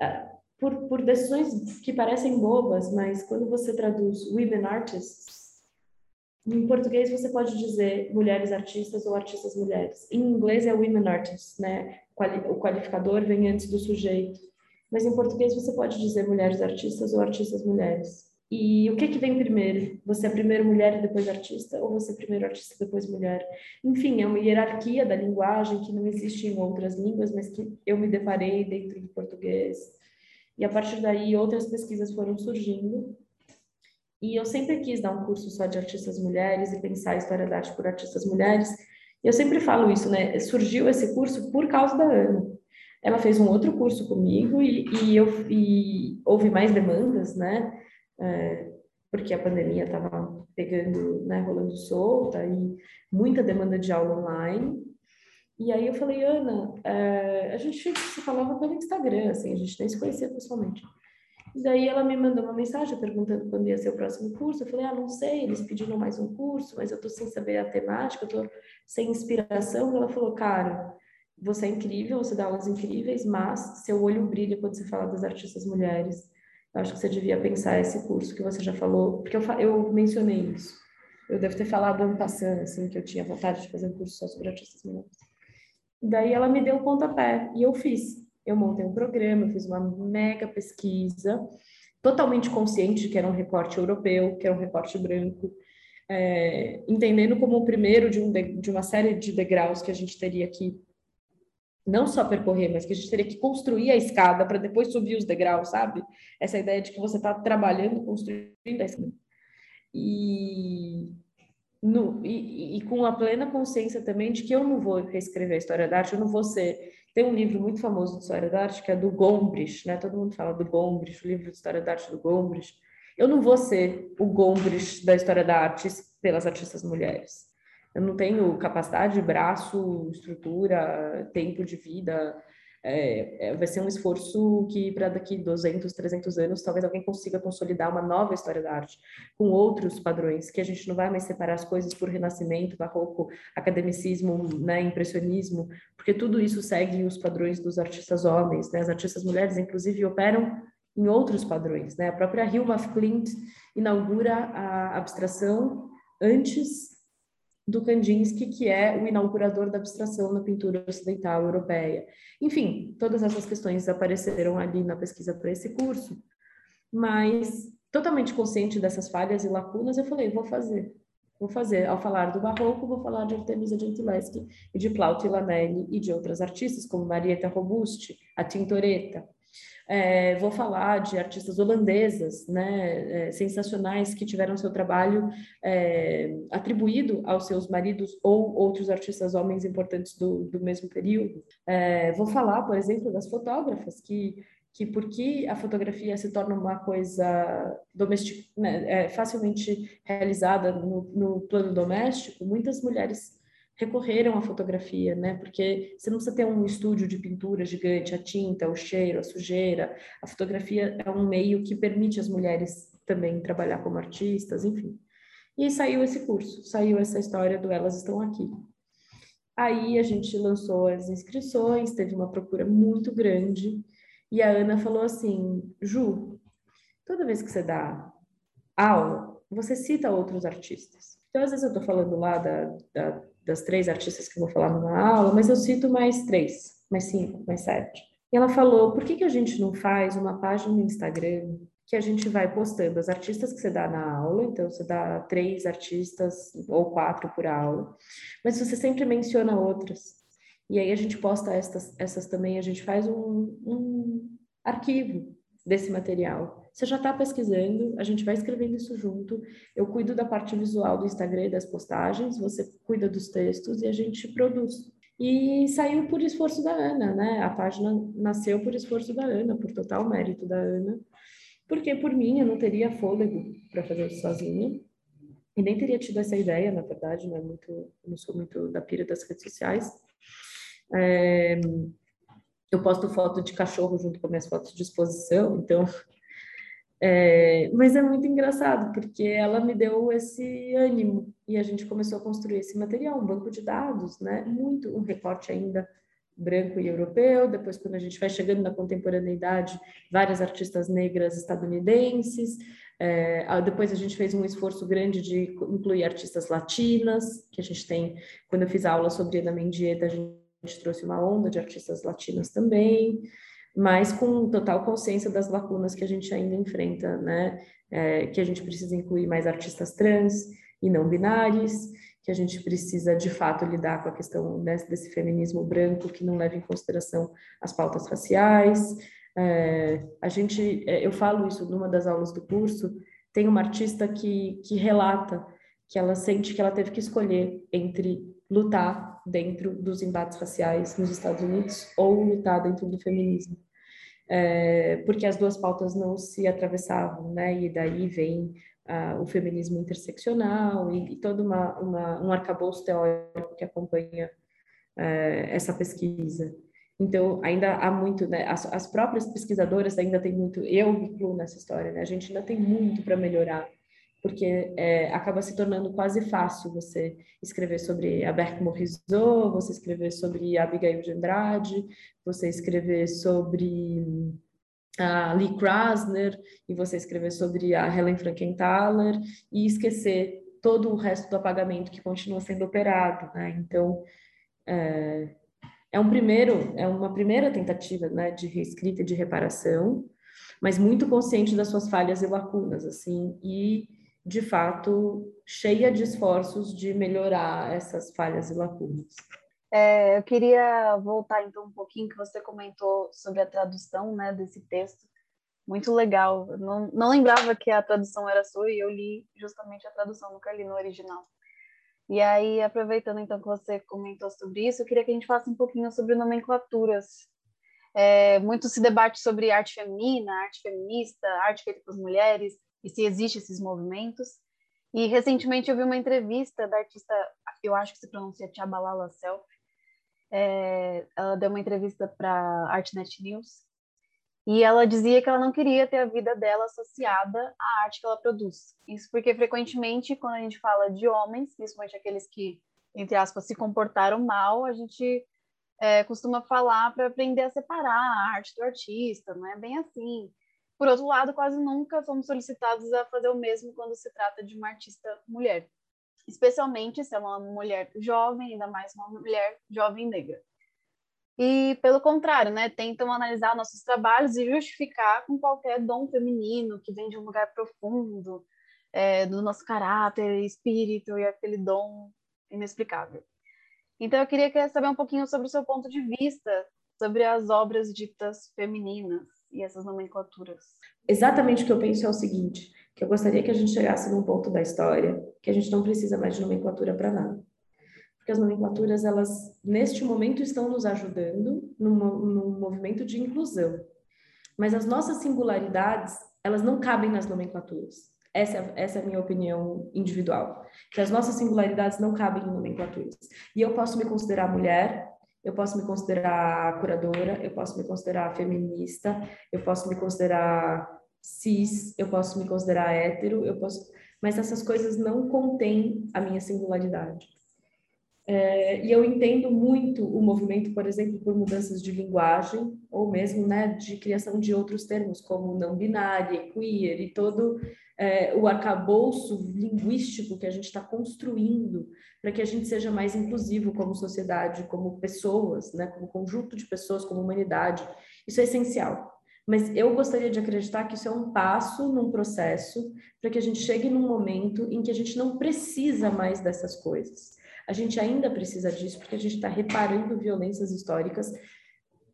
Ah, por, por decisões que parecem bobas, mas quando você traduz women artists, em português você pode dizer mulheres artistas ou artistas mulheres. Em inglês é women artists, né? O qualificador vem antes do sujeito. Mas em português você pode dizer mulheres artistas ou artistas mulheres. E o que que vem primeiro? Você é primeiro mulher e depois artista ou você é primeiro artista e depois mulher? Enfim, é uma hierarquia da linguagem que não existe em outras línguas, mas que eu me deparei dentro do português. E a partir daí outras pesquisas foram surgindo e eu sempre quis dar um curso só de artistas mulheres e pensar a história da arte por artistas mulheres. E eu sempre falo isso, né? Surgiu esse curso por causa da Ana. Ela fez um outro curso comigo e, e eu e houve mais demandas, né? É, porque a pandemia estava pegando, né, rolando solta e muita demanda de aula online. E aí eu falei, Ana, é, a gente se falava pelo Instagram, assim, a gente nem se conhecia pessoalmente. E daí ela me mandou uma mensagem perguntando quando ia ser o próximo curso. Eu falei, ah, não sei, eles pediram mais um curso, mas eu tô sem saber a temática, eu tô sem inspiração. Ela falou, cara, você é incrível, você dá aulas incríveis, mas seu olho brilha quando você fala das artistas mulheres. Acho que você devia pensar esse curso que você já falou, porque eu, eu mencionei isso. Eu devo ter falado ano passado, assim, que eu tinha vontade de fazer um curso só sobre artistas mulheres. Daí ela me deu o pontapé e eu fiz eu montei um programa, eu fiz uma mega pesquisa, totalmente consciente de que era um recorte europeu, que era um recorte branco, é, entendendo como o primeiro de, um de, de uma série de degraus que a gente teria que não só percorrer, mas que a gente teria que construir a escada para depois subir os degraus, sabe? Essa ideia de que você está trabalhando, construindo a escada. E, no, e, e, com a plena consciência também de que eu não vou reescrever a história da arte, eu não vou ser tem um livro muito famoso de história da arte que é do Gombrich, né? Todo mundo fala do Gombrich, o livro de história da arte do Gombrich. Eu não vou ser o Gombrich da história da arte pelas artistas mulheres. Eu não tenho capacidade, braço, estrutura, tempo de vida, é, é, vai ser um esforço que para daqui 200, 300 anos talvez alguém consiga consolidar uma nova história da arte com outros padrões, que a gente não vai mais separar as coisas por renascimento, barroco, academicismo, né, impressionismo, porque tudo isso segue os padrões dos artistas homens, né? As artistas mulheres inclusive operam em outros padrões, né? A própria Hilma af Klint inaugura a abstração antes do Kandinsky, que é o inaugurador da abstração na pintura ocidental europeia. Enfim, todas essas questões apareceram ali na pesquisa para esse curso, mas totalmente consciente dessas falhas e lacunas, eu falei, vou fazer. Vou fazer. Ao falar do barroco, vou falar de Artemisia Gentileschi e de Plauto Lanelli e de outras artistas, como Marietta Robusti, a Tintoretta, é, vou falar de artistas holandesas, né, é, sensacionais, que tiveram seu trabalho é, atribuído aos seus maridos ou outros artistas homens importantes do, do mesmo período. É, vou falar, por exemplo, das fotógrafas, que, que porque a fotografia se torna uma coisa domestic, né, é, facilmente realizada no, no plano doméstico, muitas mulheres recorreram à fotografia, né? Porque você não precisa ter um estúdio de pintura gigante, a tinta, o cheiro, a sujeira. A fotografia é um meio que permite às mulheres também trabalhar como artistas, enfim. E saiu esse curso, saiu essa história do Elas Estão Aqui. Aí a gente lançou as inscrições, teve uma procura muito grande, e a Ana falou assim: Ju, toda vez que você dá aula, você cita outros artistas. Então, às vezes eu estou falando lá da, da das três artistas que eu vou falar numa aula, mas eu cito mais três, mais cinco, mais sete. E ela falou: por que, que a gente não faz uma página no Instagram que a gente vai postando as artistas que você dá na aula, então você dá três artistas ou quatro por aula, mas você sempre menciona outras. E aí a gente posta essas, também, a gente faz um, um arquivo desse material. Você já está pesquisando, a gente vai escrevendo isso junto. Eu cuido da parte visual do Instagram e das postagens, você cuida dos textos e a gente produz. E saiu por esforço da Ana, né? A página nasceu por esforço da Ana, por total mérito da Ana, porque por mim eu não teria fôlego para fazer isso sozinha. E nem teria tido essa ideia, na verdade, não, é muito, não sou muito da pira das redes sociais. É, eu posto foto de cachorro junto com minhas fotos de exposição, então. É, mas é muito engraçado, porque ela me deu esse ânimo e a gente começou a construir esse material, um banco de dados, né? Muito, um recorte ainda branco e europeu. Depois, quando a gente vai chegando na contemporaneidade, várias artistas negras estadunidenses. É, depois a gente fez um esforço grande de incluir artistas latinas, que a gente tem, quando eu fiz aula sobre Ana Mendieta, a gente gente trouxe uma onda de artistas latinas também, mas com total consciência das lacunas que a gente ainda enfrenta, né? É, que a gente precisa incluir mais artistas trans e não binários, que a gente precisa de fato lidar com a questão desse, desse feminismo branco que não leva em consideração as pautas raciais. É, a gente, é, eu falo isso numa das aulas do curso. Tem uma artista que, que relata que ela sente que ela teve que escolher entre lutar dentro dos embates raciais nos Estados Unidos ou lutar dentro do feminismo. É, porque as duas pautas não se atravessavam, né? E daí vem uh, o feminismo interseccional e, e todo uma, uma, um arcabouço teórico que acompanha uh, essa pesquisa. Então, ainda há muito, né? As, as próprias pesquisadoras ainda têm muito, eu incluo nessa história, né? A gente ainda tem muito para melhorar porque é, acaba se tornando quase fácil você escrever sobre a Berk Morisot, você escrever sobre Abigail de Andrade, você escrever sobre a Lee Krasner, e você escrever sobre a Helen Frankenthaler, e esquecer todo o resto do apagamento que continua sendo operado, né? Então, é, é um primeiro, é uma primeira tentativa, né, de reescrita e de reparação, mas muito consciente das suas falhas e lacunas, assim, e de fato, cheia de esforços de melhorar essas falhas e lacunas. É, eu queria voltar então um pouquinho que você comentou sobre a tradução né, desse texto. Muito legal. não, não lembrava que a tradução era sua e eu li justamente a tradução, nunca li no original. E aí, aproveitando então que você comentou sobre isso, eu queria que a gente falasse um pouquinho sobre nomenclaturas. É, muito se debate sobre arte feminina, arte feminista, arte feita por mulheres e se existem esses movimentos. E recentemente eu vi uma entrevista da artista, eu acho que se pronuncia Tchabalala Self. É, ela deu uma entrevista para Artnet News e ela dizia que ela não queria ter a vida dela associada à arte que ela produz. Isso porque frequentemente quando a gente fala de homens, principalmente aqueles que entre aspas se comportaram mal, a gente é, costuma falar para aprender a separar a arte do artista, não é bem assim. Por outro lado, quase nunca somos solicitados a fazer o mesmo quando se trata de uma artista mulher, especialmente se é uma mulher jovem, ainda mais uma mulher jovem negra. E, pelo contrário, né, tentam analisar nossos trabalhos e justificar com qualquer dom feminino que vem de um lugar profundo, é, do nosso caráter, espírito e aquele dom inexplicável. Então, eu queria saber um pouquinho sobre o seu ponto de vista sobre as obras ditas femininas e essas nomenclaturas? Exatamente o que eu penso é o seguinte, que eu gostaria que a gente chegasse num ponto da história que a gente não precisa mais de nomenclatura para nada. Porque as nomenclaturas, elas, neste momento, estão nos ajudando num, movimento de inclusão. Mas as nossas singularidades, elas não cabem nas nomenclaturas. Essa, é, essa é a minha opinião individual. Que as nossas singularidades não cabem em nomenclaturas. E eu posso me considerar mulher, eu posso me considerar curadora, eu posso me considerar feminista, eu posso me considerar cis, eu posso me considerar hétero, eu posso, mas essas coisas não contêm a minha singularidade. É, e eu entendo muito o movimento, por exemplo, por mudanças de linguagem, ou mesmo né, de criação de outros termos, como não binária, queer, e todo é, o arcabouço linguístico que a gente está construindo para que a gente seja mais inclusivo como sociedade, como pessoas, né, como conjunto de pessoas, como humanidade. Isso é essencial. Mas eu gostaria de acreditar que isso é um passo num processo para que a gente chegue num momento em que a gente não precisa mais dessas coisas. A gente ainda precisa disso porque a gente está reparando violências históricas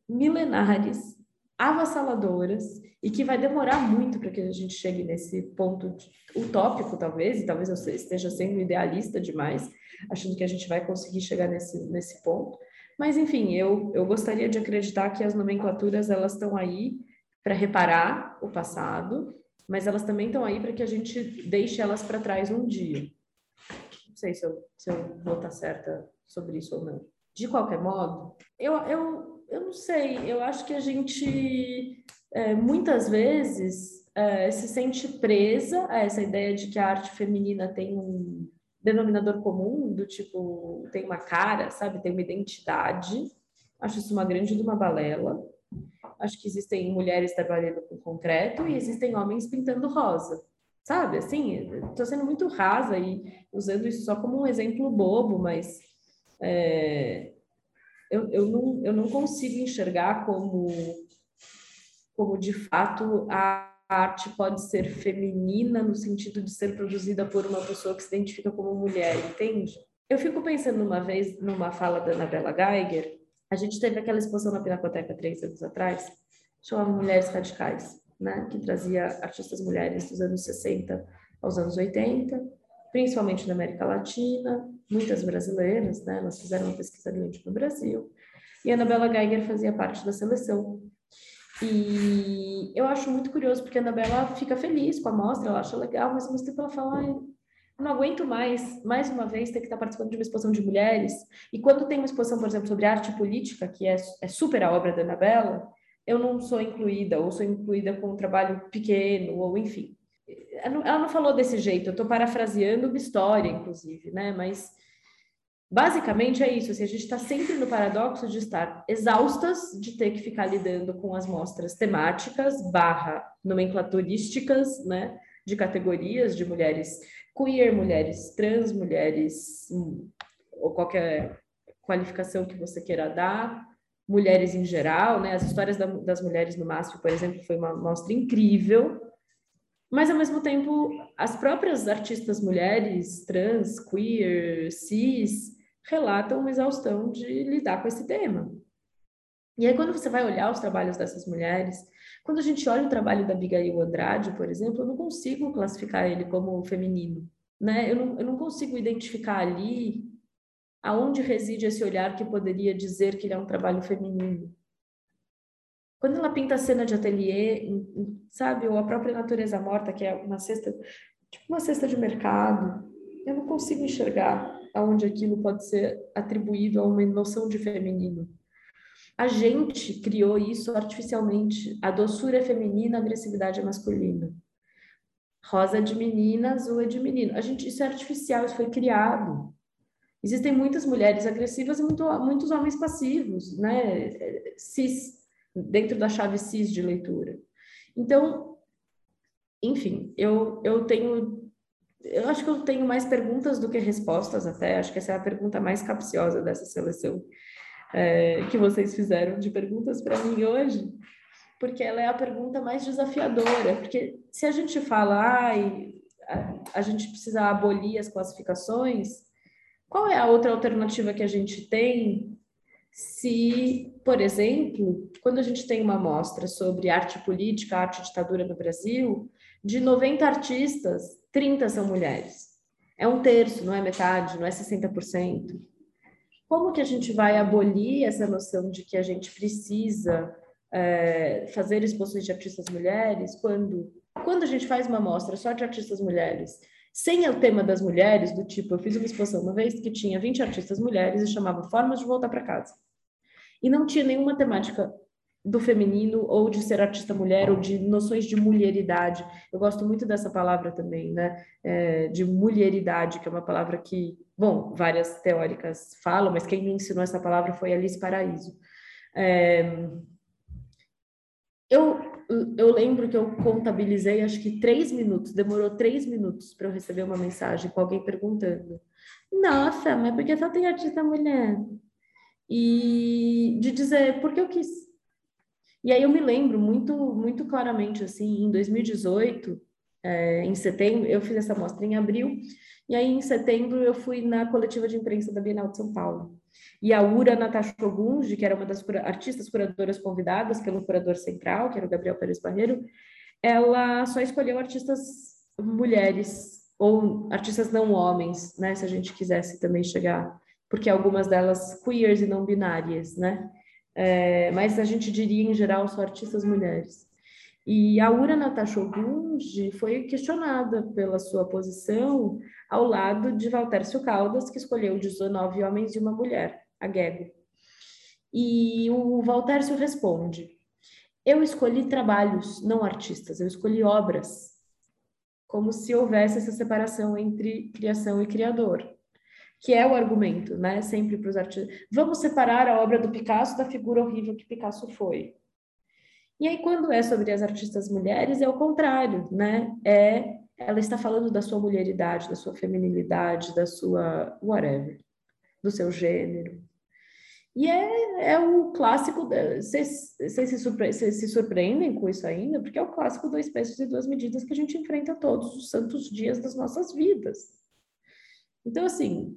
milenares, avassaladoras, e que vai demorar muito para que a gente chegue nesse ponto utópico, talvez, e talvez eu esteja sendo idealista demais, achando que a gente vai conseguir chegar nesse, nesse ponto. Mas, enfim, eu, eu gostaria de acreditar que as nomenclaturas elas estão aí para reparar o passado, mas elas também estão aí para que a gente deixe elas para trás um dia. Sei se eu, se eu vou estar certa sobre isso ou não. De qualquer modo, eu, eu, eu não sei, eu acho que a gente é, muitas vezes é, se sente presa a essa ideia de que a arte feminina tem um denominador comum, do tipo, tem uma cara, sabe, tem uma identidade. Acho isso uma grande de uma balela. Acho que existem mulheres trabalhando com concreto e existem homens pintando rosa. Sabe, assim, estou sendo muito rasa e usando isso só como um exemplo bobo, mas é, eu, eu, não, eu não consigo enxergar como, como de fato a arte pode ser feminina no sentido de ser produzida por uma pessoa que se identifica como mulher, entende? Eu fico pensando uma vez numa fala da Anabela Geiger, a gente teve aquela exposição na Pinacoteca três anos atrás, chamava Mulheres Radicais né, que trazia artistas mulheres dos anos 60 aos anos 80, principalmente na América Latina, muitas brasileiras, né, elas fizeram uma pesquisa grande no Brasil, e a Anabela Geiger fazia parte da seleção. E eu acho muito curioso, porque a Anabela fica feliz com a mostra, ela acha legal, mas ao mesmo tempo ela fala, não aguento mais, mais uma vez, ter que estar participando de uma exposição de mulheres. E quando tem uma exposição, por exemplo, sobre arte política, que é, é super a obra da Anabela, eu não sou incluída, ou sou incluída com um trabalho pequeno, ou enfim. Ela não falou desse jeito, eu estou parafraseando uma história, inclusive, né? Mas basicamente é isso, assim, a gente está sempre no paradoxo de estar exaustas de ter que ficar lidando com as mostras temáticas barra nomenclaturísticas, né? De categorias de mulheres queer, mulheres trans, mulheres hum, ou qualquer qualificação que você queira dar, mulheres em geral, né? As histórias da, das mulheres no MASP, por exemplo, foi uma mostra incrível, mas ao mesmo tempo as próprias artistas mulheres, trans, queer, cis, relatam uma exaustão de lidar com esse tema. E aí quando você vai olhar os trabalhos dessas mulheres, quando a gente olha o trabalho da Abigail Andrade, por exemplo, eu não consigo classificar ele como feminino, né? Eu não, eu não consigo identificar ali aonde reside esse olhar que poderia dizer que ele é um trabalho feminino? Quando ela pinta a cena de ateliê, sabe, ou a própria natureza morta, que é uma cesta, tipo uma cesta de mercado, eu não consigo enxergar aonde aquilo pode ser atribuído a uma noção de feminino. A gente criou isso artificialmente. A doçura é feminina, a agressividade é masculina. Rosa é de menina, azul é de menino. A gente, isso é artificial, isso foi criado. Existem muitas mulheres agressivas e muito, muitos homens passivos, né? Cis, dentro da chave cis de leitura. Então, enfim, eu, eu tenho. Eu acho que eu tenho mais perguntas do que respostas, até. Acho que essa é a pergunta mais capciosa dessa seleção é, que vocês fizeram de perguntas para mim hoje, porque ela é a pergunta mais desafiadora. Porque se a gente fala, ai, a, a gente precisa abolir as classificações qual é a outra alternativa que a gente tem se, por exemplo, quando a gente tem uma amostra sobre arte política, arte ditadura no Brasil, de 90 artistas, 30 são mulheres. É um terço, não é metade, não é 60%. Como que a gente vai abolir essa noção de que a gente precisa é, fazer exposições de artistas mulheres quando, quando a gente faz uma amostra só de artistas mulheres sem o tema das mulheres, do tipo, eu fiz uma exposição uma vez que tinha 20 artistas mulheres e chamava Formas de Voltar para Casa. E não tinha nenhuma temática do feminino ou de ser artista mulher ou de noções de mulheridade. Eu gosto muito dessa palavra também, né? É, de mulheridade, que é uma palavra que, bom, várias teóricas falam, mas quem me ensinou essa palavra foi Alice Paraíso. É, eu eu lembro que eu contabilizei acho que três minutos, demorou três minutos para eu receber uma mensagem com alguém perguntando: Nossa, mas por que só tem artista mulher? E de dizer, porque eu quis. E aí eu me lembro muito, muito claramente, assim, em 2018, é, em setembro, eu fiz essa mostra em abril, e aí em setembro eu fui na coletiva de imprensa da Bienal de São Paulo. E a Ura Natasha Ogunji, que era uma das cura artistas curadoras convidadas pelo curador central, que era o Gabriel Pérez Barreiro, ela só escolheu artistas mulheres ou artistas não homens, né, se a gente quisesse também chegar, porque algumas delas queers e não binárias, né? É, mas a gente diria em geral só artistas mulheres. E a Ura Natasha Ogunji foi questionada pela sua posição ao lado de Valtércio Caldas, que escolheu 19 homens e uma mulher a Gego. E o Valtércio responde: Eu escolhi trabalhos, não artistas, eu escolhi obras. Como se houvesse essa separação entre criação e criador, que é o argumento, né? Sempre para os artistas. Vamos separar a obra do Picasso da figura horrível que Picasso foi. E aí, quando é sobre as artistas mulheres, é o contrário, né? É, ela está falando da sua mulheridade, da sua feminilidade, da sua whatever, do seu gênero. E é, é o clássico, vocês se, surpre se surpreendem com isso ainda, porque é o clássico dois pesos e duas medidas que a gente enfrenta todos os santos dias das nossas vidas. Então, assim,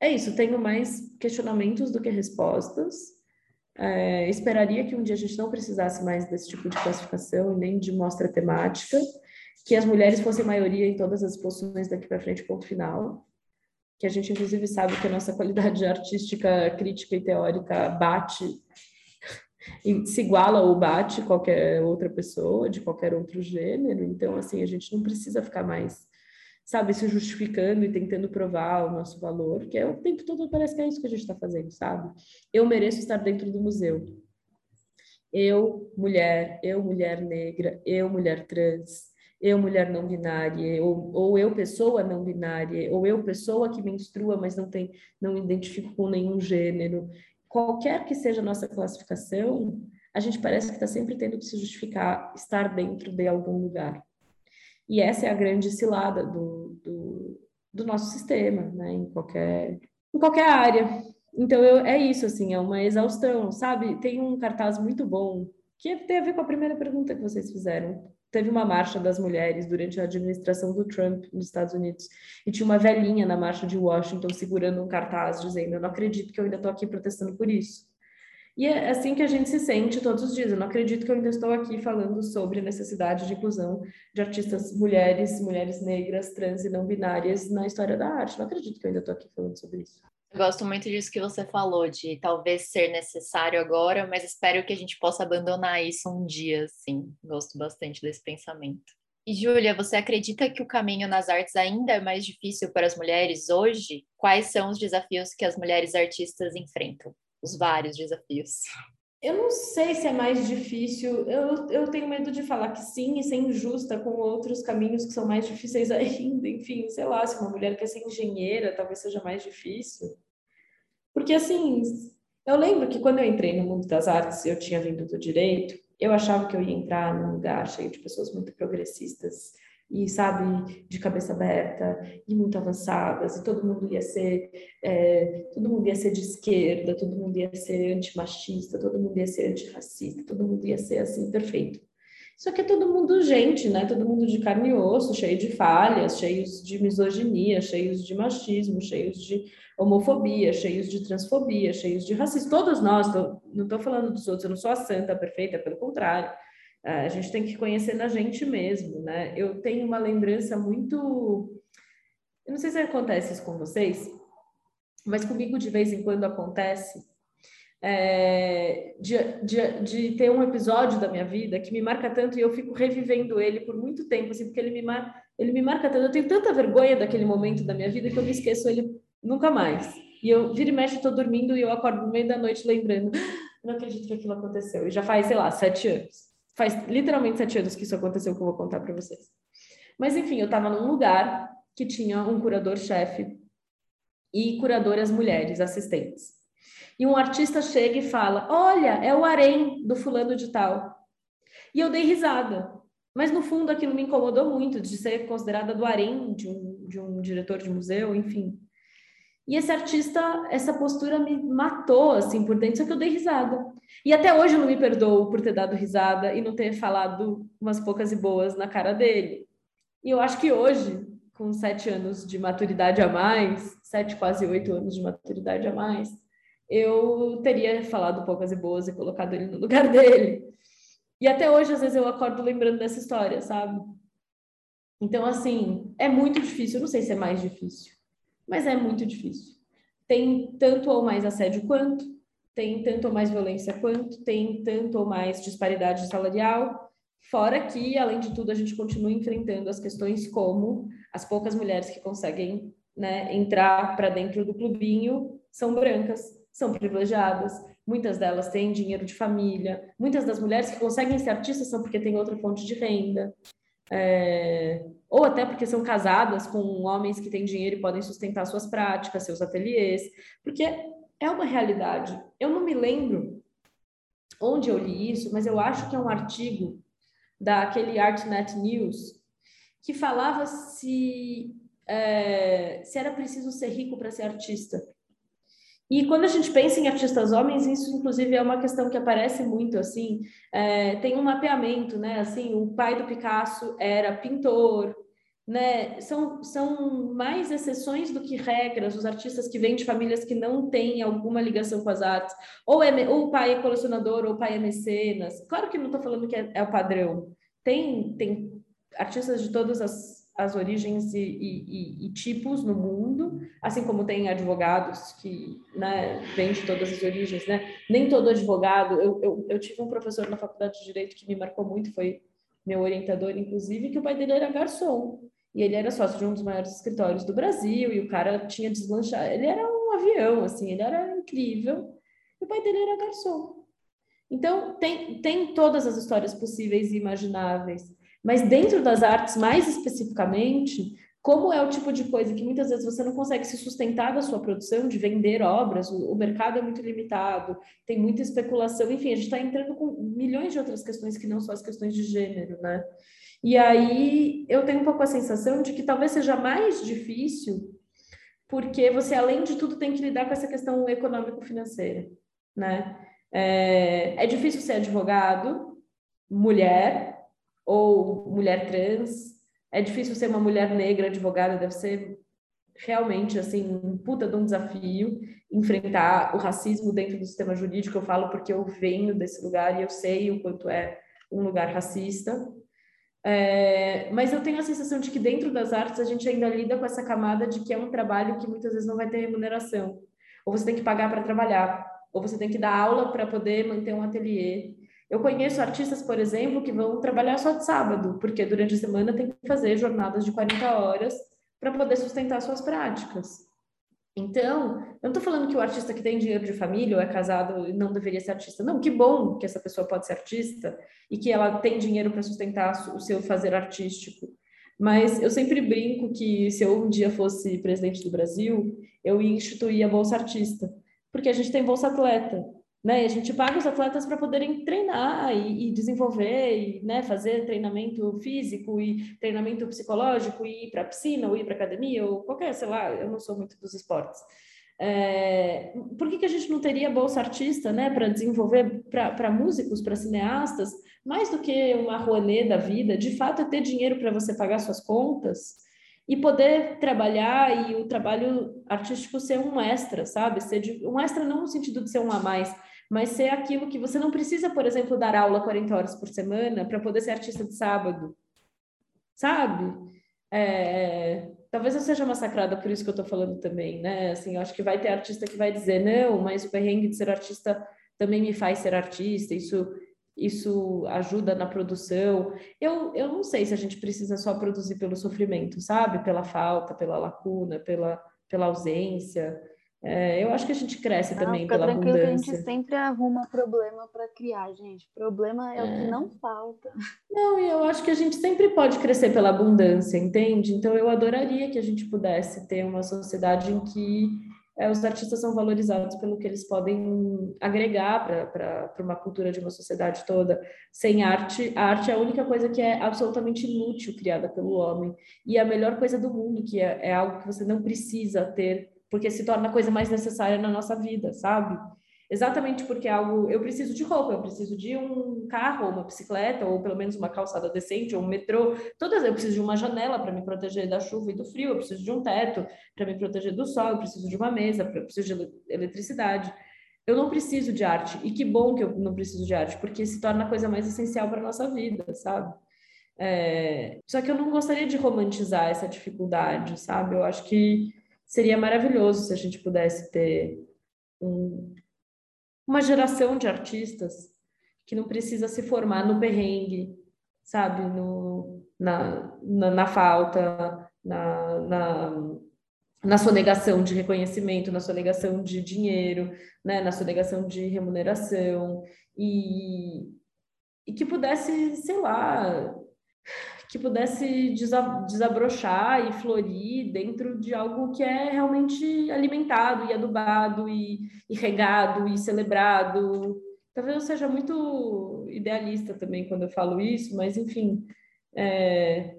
é isso, tenho mais questionamentos do que respostas. É, esperaria que um dia a gente não precisasse mais desse tipo de classificação, nem de mostra temática, que as mulheres fossem maioria em todas as posições daqui para frente, ponto final que a gente inclusive sabe que a nossa qualidade artística, crítica e teórica bate e se iguala ou bate qualquer outra pessoa de qualquer outro gênero. Então, assim, a gente não precisa ficar mais, sabe, se justificando e tentando provar o nosso valor, que é o tempo todo parece que é isso que a gente está fazendo, sabe? Eu mereço estar dentro do museu. Eu, mulher, eu, mulher negra, eu, mulher trans, eu mulher não binária, ou, ou eu pessoa não binária, ou eu pessoa que menstrua, mas não tem, não identifico com nenhum gênero. Qualquer que seja a nossa classificação, a gente parece que está sempre tendo que se justificar estar dentro de algum lugar. E essa é a grande cilada do, do, do nosso sistema, né? em, qualquer, em qualquer área. Então, eu, é isso, assim, é uma exaustão, sabe? Tem um cartaz muito bom, que tem a ver com a primeira pergunta que vocês fizeram, teve uma marcha das mulheres durante a administração do Trump nos Estados Unidos e tinha uma velhinha na marcha de Washington segurando um cartaz dizendo: Eu não acredito que eu ainda estou aqui protestando por isso. E é assim que a gente se sente todos os dias. Eu não acredito que eu ainda estou aqui falando sobre necessidade de inclusão de artistas mulheres, mulheres negras, trans e não binárias na história da arte. Não acredito que eu ainda estou aqui falando sobre isso. Eu gosto muito disso que você falou, de talvez ser necessário agora, mas espero que a gente possa abandonar isso um dia, sim. Gosto bastante desse pensamento. E, Júlia, você acredita que o caminho nas artes ainda é mais difícil para as mulheres hoje? Quais são os desafios que as mulheres artistas enfrentam? Os vários desafios. Eu não sei se é mais difícil. Eu, eu tenho medo de falar que sim e ser injusta com outros caminhos que são mais difíceis ainda. Enfim, sei lá, se uma mulher quer ser engenheira, talvez seja mais difícil. Porque, assim, eu lembro que quando eu entrei no mundo das artes, eu tinha vindo do direito, eu achava que eu ia entrar num lugar cheio de pessoas muito progressistas e, sabe, de cabeça aberta e muito avançadas, e todo mundo ia ser, é, todo mundo ia ser de esquerda, todo mundo ia ser antimachista, todo mundo ia ser antirracista, todo mundo ia ser, assim, perfeito. Só que é todo mundo gente, né? Todo mundo de carne e osso, cheio de falhas, cheios de misoginia, cheios de machismo, cheios de homofobia, cheios de transfobia, cheios de racismo. Todos nós, tô, não estou falando dos outros, eu não sou a santa perfeita, pelo contrário. A gente tem que conhecer na gente mesmo, né? Eu tenho uma lembrança muito. Eu não sei se acontece isso com vocês, mas comigo de vez em quando acontece é, de, de, de, ter um episódio da minha vida que me marca tanto e eu fico revivendo ele por muito tempo, assim, porque ele me, mar, ele me marca tanto. Eu tenho tanta vergonha daquele momento da minha vida que eu me esqueço ele nunca mais. E eu vira e mexe, estou dormindo e eu acordo no meio da noite lembrando, ah, não acredito que aquilo aconteceu. E já faz, sei lá, sete anos. Faz literalmente sete anos que isso aconteceu, que eu vou contar para vocês. Mas enfim, eu estava num lugar que tinha um curador-chefe e curadoras mulheres, assistentes. E um artista chega e fala: Olha, é o harém do fulano de tal. E eu dei risada. Mas no fundo aquilo me incomodou muito de ser considerada do harém de um, de um diretor de museu, enfim. E esse artista, essa postura me matou assim por dentro, só que eu dei risada. E até hoje eu não me perdoo por ter dado risada e não ter falado umas poucas e boas na cara dele. E eu acho que hoje, com sete anos de maturidade a mais, sete, quase oito anos de maturidade a mais, eu teria falado poucas e boas e colocado ele no lugar dele. E até hoje, às vezes, eu acordo lembrando dessa história, sabe? Então, assim, é muito difícil. Eu não sei se é mais difícil mas é muito difícil. Tem tanto ou mais assédio quanto, tem tanto ou mais violência quanto, tem tanto ou mais disparidade salarial, fora que, além de tudo, a gente continua enfrentando as questões como as poucas mulheres que conseguem né, entrar para dentro do clubinho são brancas, são privilegiadas, muitas delas têm dinheiro de família, muitas das mulheres que conseguem ser artistas são porque têm outra fonte de renda, é, ou até porque são casadas com homens que têm dinheiro e podem sustentar suas práticas, seus ateliês, porque é uma realidade. Eu não me lembro onde eu li isso, mas eu acho que é um artigo daquele ArtNet News que falava se, é, se era preciso ser rico para ser artista. E quando a gente pensa em artistas homens, isso inclusive é uma questão que aparece muito, assim, é, tem um mapeamento, né, assim, o pai do Picasso era pintor, né, são, são mais exceções do que regras, os artistas que vêm de famílias que não têm alguma ligação com as artes, ou, é, ou o pai é colecionador, ou o pai é mecenas, claro que não estou falando que é, é o padrão, tem, tem artistas de todas as as origens e, e, e, tipos no mundo, assim como tem advogados que né, vêm de todas as origens, né? Nem todo advogado. Eu, eu, eu, tive um professor na faculdade de Direito que me marcou muito, foi meu orientador, inclusive, que o pai dele era garçom. E ele era sócio de um dos maiores escritórios do Brasil, e o cara tinha deslanchado. Ele era um avião, assim, ele era incrível. E o pai dele era garçom. Então, tem, tem todas as histórias possíveis e imagináveis. Mas dentro das artes, mais especificamente, como é o tipo de coisa que muitas vezes você não consegue se sustentar da sua produção, de vender obras, o, mercado é muito limitado, tem muita especulação, enfim, a gente está entrando com milhões de outras questões que não só as questões de gênero, né? E aí eu tenho um pouco a sensação de que talvez seja mais difícil, porque você, além de tudo, tem que lidar com essa questão econômico-financeira, né? É, é difícil ser advogado, mulher, ou mulher trans. É difícil ser uma mulher negra advogada, deve ser realmente assim um puta de um desafio enfrentar o racismo dentro do sistema jurídico. Eu falo porque eu venho desse lugar e eu sei o quanto é um lugar racista. É, mas eu tenho a sensação de que dentro das artes a gente ainda lida com essa camada de que é um trabalho que muitas vezes não vai ter remuneração. Ou você tem que pagar para trabalhar, ou você tem que dar aula para poder manter um ateliê. Eu conheço artistas, por exemplo, que vão trabalhar só de sábado, porque durante a semana tem que fazer jornadas de 40 horas para poder sustentar suas práticas. Então, eu não estou falando que o artista que tem dinheiro de família ou é casado não deveria ser artista. Não, que bom que essa pessoa pode ser artista e que ela tem dinheiro para sustentar o seu fazer artístico. Mas eu sempre brinco que se eu um dia fosse presidente do Brasil, eu ia instituir a Bolsa Artista, porque a gente tem Bolsa Atleta. Né? A gente paga os atletas para poderem treinar e, e, desenvolver, e né, fazer treinamento físico e treinamento psicológico, e ir para a piscina, ou ir para academia, ou qualquer, sei lá, eu não sou muito dos esportes. É, por que, que a gente não teria bolsa artista né, para desenvolver para músicos, para cineastas, mais do que uma Rouanet da vida? De fato, é ter dinheiro para você pagar suas contas e poder trabalhar e o trabalho artístico ser um extra, sabe? Ser de, um extra não no sentido de ser um a mais, mas ser aquilo que você não precisa, por exemplo, dar aula 40 horas por semana para poder ser artista de sábado, sabe? É, talvez eu seja massacrada por isso que eu estou falando também, né? Assim, eu acho que vai ter artista que vai dizer, não, mas o perrengue de ser artista também me faz ser artista, isso isso ajuda na produção. Eu, eu não sei se a gente precisa só produzir pelo sofrimento, sabe? Pela falta, pela lacuna, pela, pela ausência. É, eu acho que a gente cresce não, também pela tranquilo abundância. Que a gente sempre arruma problema para criar, gente. Problema é, é, o que é. não falta. Não, e eu acho que a gente sempre pode crescer pela abundância, entende? Então eu adoraria que a gente pudesse ter uma sociedade em que é, os artistas são valorizados pelo que eles podem agregar para uma cultura de uma sociedade toda. Sem arte, a arte é a única coisa que é absolutamente inútil criada pelo homem e a melhor coisa do mundo, que é, é algo que você não precisa ter porque se torna a coisa mais necessária na nossa vida, sabe? Exatamente porque é algo. Eu preciso de roupa, eu preciso de um carro, uma bicicleta, ou pelo menos uma calçada decente, ou um metrô. Todas, eu preciso de uma janela para me proteger da chuva e do frio, eu preciso de um teto para me proteger do sol, eu preciso de uma mesa, eu preciso de eletricidade. Eu não preciso de arte. E que bom que eu não preciso de arte, porque se torna a coisa mais essencial para a nossa vida, sabe? É... Só que eu não gostaria de romantizar essa dificuldade, sabe? Eu acho que seria maravilhoso se a gente pudesse ter um, uma geração de artistas que não precisa se formar no perrengue, sabe, no, na, na, na falta, na, na, na sua negação de reconhecimento, na sua negação de dinheiro, né, na sua negação de remuneração, e, e que pudesse, sei lá, que pudesse desabrochar e florir dentro de algo que é realmente alimentado e adubado e, e regado e celebrado. Talvez eu seja muito idealista também quando eu falo isso, mas enfim, é,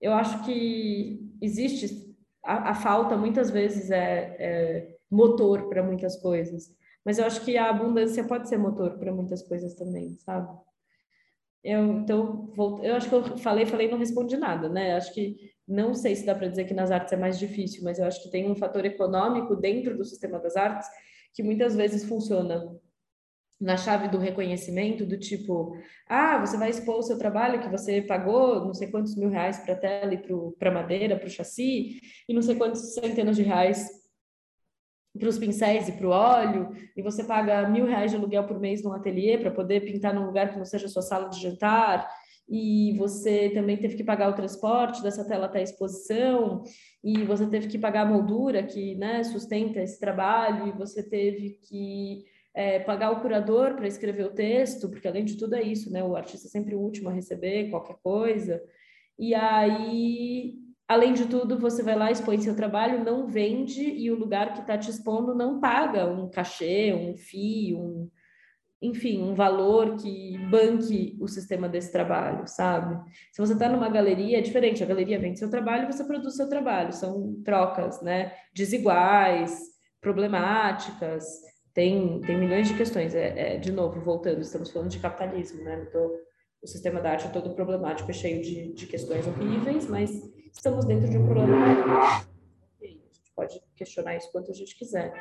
eu acho que existe a, a falta muitas vezes é, é motor para muitas coisas, mas eu acho que a abundância pode ser motor para muitas coisas também, sabe? Eu, então, vou, eu acho que eu falei, falei, não respondi nada, né? Acho que não sei se dá para dizer que nas artes é mais difícil, mas eu acho que tem um fator econômico dentro do sistema das artes que muitas vezes funciona na chave do reconhecimento, do tipo, ah, você vai expor o seu trabalho que você pagou não sei quantos mil reais para a tela e para a madeira, para o chassi, e não sei quantos centenas de reais para os pincéis e para o óleo, e você paga mil reais de aluguel por mês num ateliê para poder pintar num lugar que não seja sua sala de jantar, e você também teve que pagar o transporte dessa tela até a exposição, e você teve que pagar a moldura que né, sustenta esse trabalho, e você teve que é, pagar o curador para escrever o texto, porque além de tudo é isso, né? O artista é sempre o último a receber qualquer coisa. E aí Além de tudo, você vai lá, expõe seu trabalho, não vende e o lugar que está te expondo não paga um cachê, um FII, um, enfim, um valor que banque o sistema desse trabalho, sabe? Se você está numa galeria, é diferente, a galeria vende seu trabalho e você produz seu trabalho, são trocas, né? Desiguais, problemáticas, tem, tem milhões de questões. É, é, de novo, voltando, estamos falando de capitalismo, né? Então, o sistema da arte é todo problemático, é cheio de, de questões horríveis, mas estamos dentro de um problema. A gente pode questionar isso quanto a gente quiser.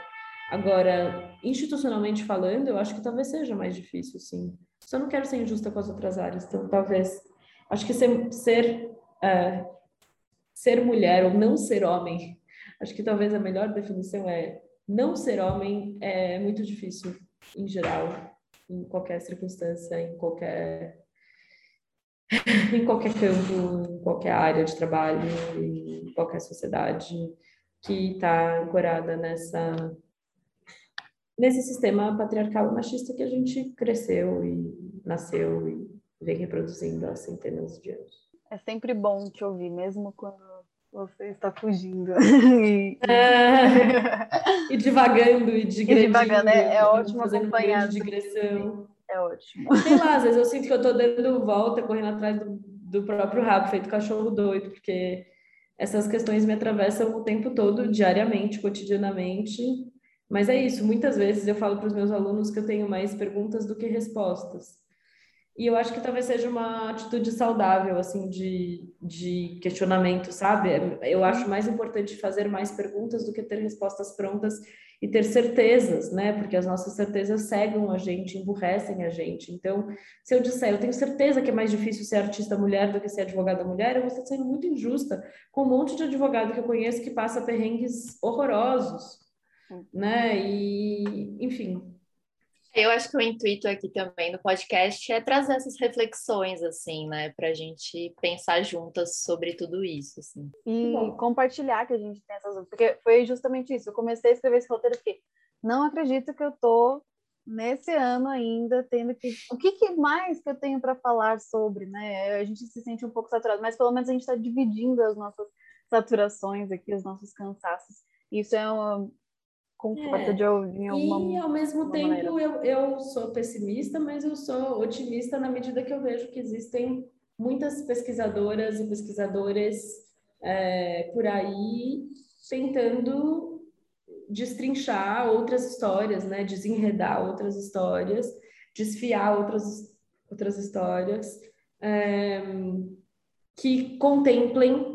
Agora, institucionalmente falando, eu acho que talvez seja mais difícil, sim. Só não quero ser injusta com as outras áreas, então talvez. Acho que ser, ser, é, ser mulher ou não ser homem, acho que talvez a melhor definição é não ser homem é muito difícil, em geral, em qualquer circunstância, em qualquer em qualquer campo, em qualquer área de trabalho, em qualquer sociedade que está ancorada nessa nesse sistema patriarcal e machista que a gente cresceu e nasceu e vem reproduzindo há centenas de anos. É sempre bom te ouvir, mesmo quando você está fugindo. e... É, e divagando e digredindo. E divagando, é, é ótimo acompanhar. digressão. É ótimo. Sei lá, às vezes eu sinto que eu tô dando volta, correndo atrás do, do próprio rabo, feito cachorro doido, porque essas questões me atravessam o tempo todo, diariamente, cotidianamente. Mas é isso, muitas vezes eu falo para os meus alunos que eu tenho mais perguntas do que respostas. E eu acho que talvez seja uma atitude saudável, assim, de, de questionamento, sabe? Eu acho mais importante fazer mais perguntas do que ter respostas prontas e ter certezas, né? Porque as nossas certezas cegam a gente, emburrecem a gente. Então, se eu disser, eu tenho certeza que é mais difícil ser artista mulher do que ser advogada mulher, eu vou estar sendo muito injusta com um monte de advogado que eu conheço que passa perrengues horrorosos, né? E, enfim, eu acho que o intuito aqui também do podcast é trazer essas reflexões, assim, né, para a gente pensar juntas sobre tudo isso, assim. E compartilhar que a gente tem essas porque foi justamente isso. Eu comecei a escrever esse roteiro porque não acredito que eu tô nesse ano ainda tendo que o que, que mais que eu tenho para falar sobre, né? A gente se sente um pouco saturado, mas pelo menos a gente está dividindo as nossas saturações aqui, os nossos cansaços. Isso é uma, conforta é. de ouvir alguma E ao mesmo tempo eu, eu sou pessimista, mas eu sou otimista na medida que eu vejo que existem muitas pesquisadoras e pesquisadores é, por aí tentando destrinchar outras histórias, né? desenredar outras histórias, desfiar outras, outras histórias é, que contemplem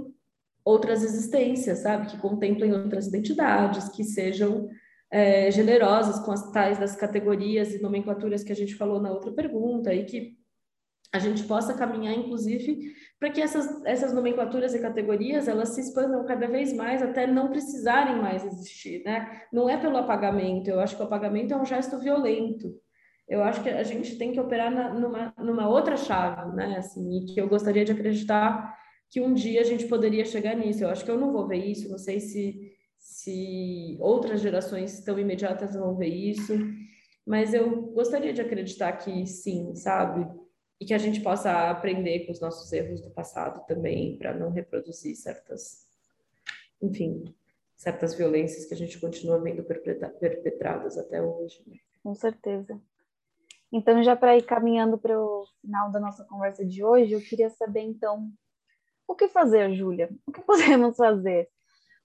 outras existências, sabe? Que contemplem outras identidades, que sejam é, generosas com as tais das categorias e nomenclaturas que a gente falou na outra pergunta e que a gente possa caminhar, inclusive, para que essas, essas nomenclaturas e categorias elas se expandam cada vez mais até não precisarem mais existir, né? Não é pelo apagamento, eu acho que o apagamento é um gesto violento. Eu acho que a gente tem que operar na, numa, numa outra chave, né? Assim, e que eu gostaria de acreditar que um dia a gente poderia chegar nisso. Eu acho que eu não vou ver isso, não sei se se outras gerações tão imediatas vão ver isso, mas eu gostaria de acreditar que sim, sabe? E que a gente possa aprender com os nossos erros do passado também, para não reproduzir certas, enfim, certas violências que a gente continua vendo perpetradas até hoje. Né? Com certeza. Então, já para ir caminhando para o final da nossa conversa de hoje, eu queria saber, então, o que fazer, Júlia? O que podemos fazer?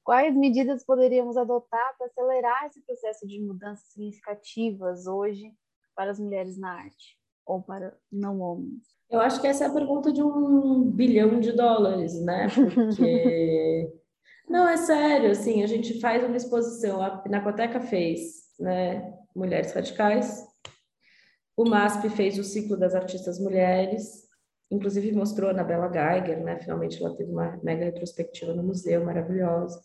Quais medidas poderíamos adotar para acelerar esse processo de mudanças significativas hoje para as mulheres na arte ou para não homens? Eu acho que essa é a pergunta de um bilhão de dólares, né? Porque não é sério, assim, a gente faz uma exposição, a Pinacoteca fez, né? Mulheres radicais. O MASP fez o ciclo das artistas mulheres, inclusive mostrou a Anabela Geiger, né? Finalmente ela teve uma mega retrospectiva no museu, maravilhosa.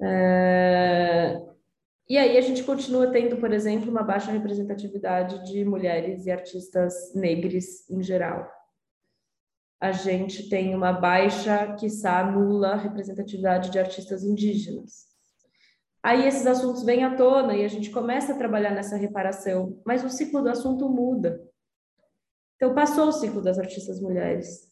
É... E aí a gente continua tendo, por exemplo, uma baixa representatividade de mulheres e artistas negras em geral. A gente tem uma baixa, quiçá nula, representatividade de artistas indígenas. Aí esses assuntos vêm à tona e a gente começa a trabalhar nessa reparação, mas o ciclo do assunto muda. Então, passou o ciclo das artistas mulheres.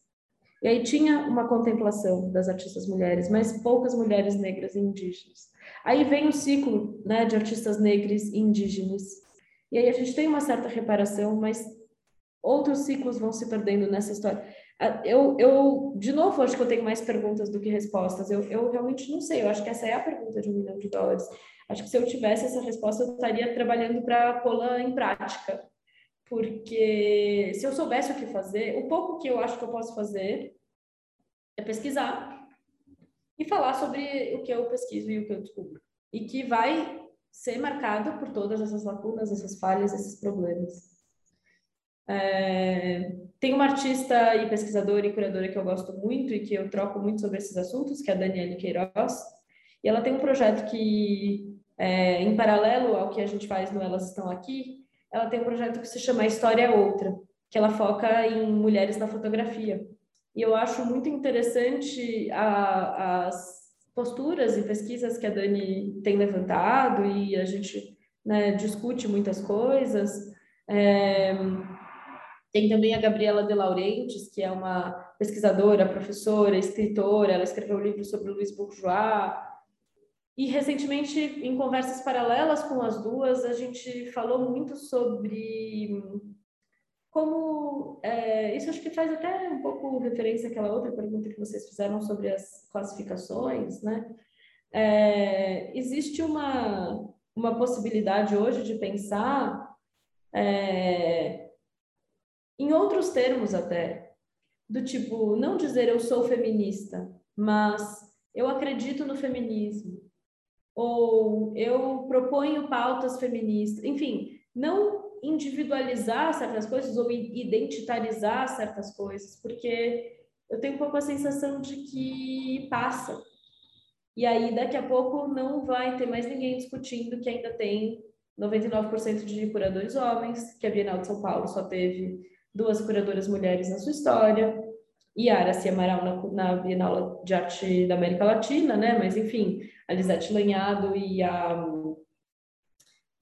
E aí tinha uma contemplação das artistas mulheres, mas poucas mulheres negras e indígenas. Aí vem o ciclo né, de artistas negras e indígenas. E aí a gente tem uma certa reparação, mas outros ciclos vão se perdendo nessa história. Eu, eu, de novo, acho que eu tenho mais perguntas do que respostas. Eu, eu realmente não sei. Eu acho que essa é a pergunta de um milhão de dólares. Acho que se eu tivesse essa resposta, eu estaria trabalhando para pô-la em prática porque se eu soubesse o que fazer, o pouco que eu acho que eu posso fazer é pesquisar e falar sobre o que eu pesquiso e o que eu descubro. E que vai ser marcado por todas essas lacunas, essas falhas, esses problemas. É... Tem uma artista e pesquisadora e curadora que eu gosto muito e que eu troco muito sobre esses assuntos, que é a Daniele Queiroz. E ela tem um projeto que, é, em paralelo ao que a gente faz no Elas Estão Aqui, ela tem um projeto que se chama História é Outra, que ela foca em mulheres na fotografia. E eu acho muito interessante a, as posturas e pesquisas que a Dani tem levantado e a gente né, discute muitas coisas. É, tem também a Gabriela De Laurentiis, que é uma pesquisadora, professora, escritora. Ela escreveu um livro sobre o Luiz Bourgeois, e recentemente, em conversas paralelas com as duas, a gente falou muito sobre como. É, isso acho que faz até um pouco referência àquela outra pergunta que vocês fizeram sobre as classificações, né? É, existe uma, uma possibilidade hoje de pensar é, em outros termos até, do tipo, não dizer eu sou feminista, mas eu acredito no feminismo, ou eu proponho pautas feministas, enfim, não individualizar certas coisas ou identitarizar certas coisas, porque eu tenho um pouco a sensação de que passa. E aí, daqui a pouco, não vai ter mais ninguém discutindo que ainda tem 99% de curadores homens, que a Bienal de São Paulo só teve duas curadoras mulheres na sua história, e a Araci Amaral na, na Bienal de Arte da América Latina, né? Mas, enfim, a Lisete Lanhado e a,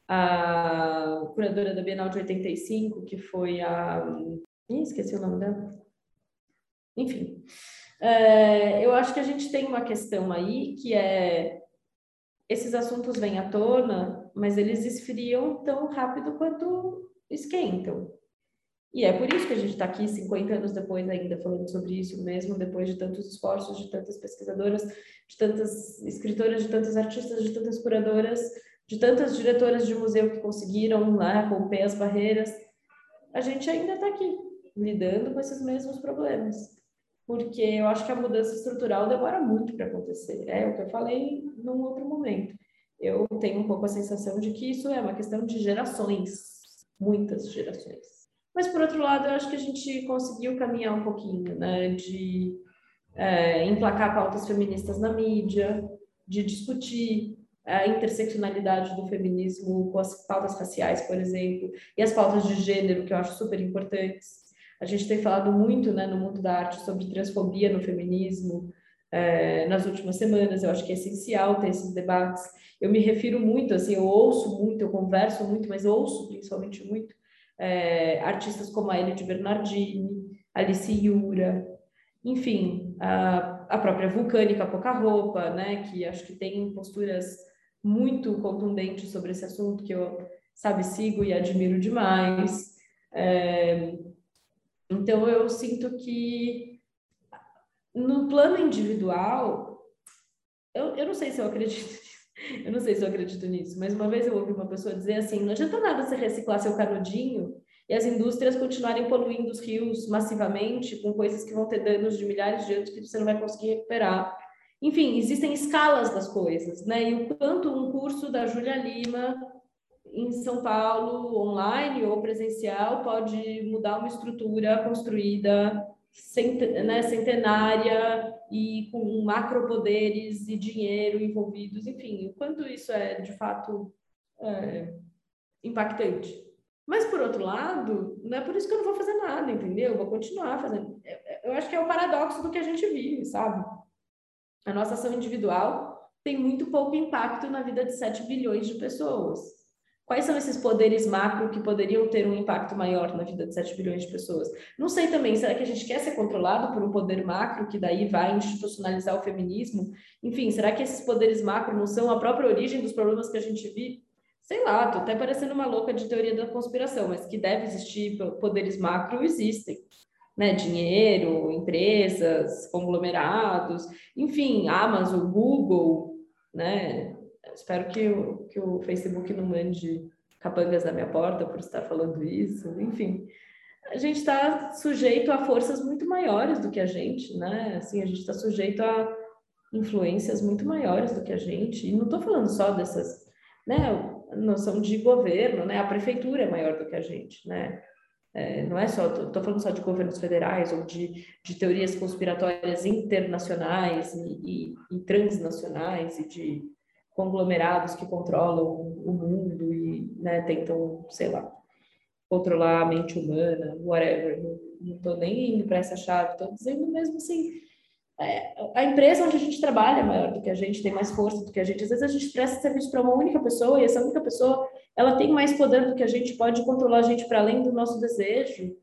a curadora da Bienal de 85, que foi a... Ih, esqueci o nome dela. Enfim, é, eu acho que a gente tem uma questão aí que é esses assuntos vêm à tona, mas eles esfriam tão rápido quanto esquentam. E é por isso que a gente está aqui 50 anos depois ainda falando sobre isso, mesmo depois de tantos esforços, de tantas pesquisadoras, de tantas escritoras, de tantas artistas, de tantas curadoras, de tantas diretoras de museu que conseguiram lá romper as barreiras. A gente ainda está aqui, lidando com esses mesmos problemas. Porque eu acho que a mudança estrutural demora muito para acontecer. É o que eu falei num outro momento. Eu tenho um pouco a sensação de que isso é uma questão de gerações, muitas gerações. Mas, por outro lado, eu acho que a gente conseguiu caminhar um pouquinho, né? De é, emplacar pautas feministas na mídia, de discutir a interseccionalidade do feminismo com as pautas raciais, por exemplo, e as pautas de gênero, que eu acho super importantes. A gente tem falado muito né, no mundo da arte sobre transfobia no feminismo, é, nas últimas semanas. Eu acho que é essencial ter esses debates. Eu me refiro muito, assim, eu ouço muito, eu converso muito, mas ouço principalmente muito é, artistas como a Elide Bernardini, Alice Yura, enfim, a, a própria Vulcânica Pouca Roupa, né, que acho que tem posturas muito contundentes sobre esse assunto, que eu, sabe, sigo e admiro demais. É, então, eu sinto que no plano individual, eu, eu não sei se eu acredito eu não sei se eu acredito nisso, mas uma vez eu ouvi uma pessoa dizer assim: não adianta nada você reciclar seu canudinho e as indústrias continuarem poluindo os rios massivamente com coisas que vão ter danos de milhares de anos que você não vai conseguir recuperar. Enfim, existem escalas das coisas, né? E o quanto um curso da Júlia Lima em São Paulo, online ou presencial, pode mudar uma estrutura construída né, centenária e com macropoderes e dinheiro envolvidos, enfim, o quanto isso é de fato é, impactante. Mas, por outro lado, não é por isso que eu não vou fazer nada, entendeu? Eu vou continuar fazendo. Eu acho que é o paradoxo do que a gente vive, sabe? A nossa ação individual tem muito pouco impacto na vida de 7 bilhões de pessoas. Quais são esses poderes macro que poderiam ter um impacto maior na vida de 7 bilhões de pessoas? Não sei também, será que a gente quer ser controlado por um poder macro que daí vai institucionalizar o feminismo? Enfim, será que esses poderes macro não são a própria origem dos problemas que a gente vive? Sei lá, tô até parecendo uma louca de teoria da conspiração, mas que deve existir poderes macro existem. Né, dinheiro, empresas, conglomerados, enfim, Amazon, Google, né, espero que o, que o Facebook não mande capangas na minha porta por estar falando isso, enfim. A gente está sujeito a forças muito maiores do que a gente, né? Assim, a gente está sujeito a influências muito maiores do que a gente. E não estou falando só dessas, né? Noção de governo, né? A prefeitura é maior do que a gente, né? É, não é só, estou falando só de governos federais ou de, de teorias conspiratórias internacionais e, e, e transnacionais e de conglomerados que controlam o mundo e né, tentam, sei lá, controlar a mente humana, whatever. Não estou nem indo para essa chave, estou dizendo mesmo assim. É, a empresa onde a gente trabalha é maior do que a gente, tem mais força do que a gente. Às vezes a gente presta serviço para uma única pessoa e essa única pessoa ela tem mais poder do que a gente, pode controlar a gente para além do nosso desejo.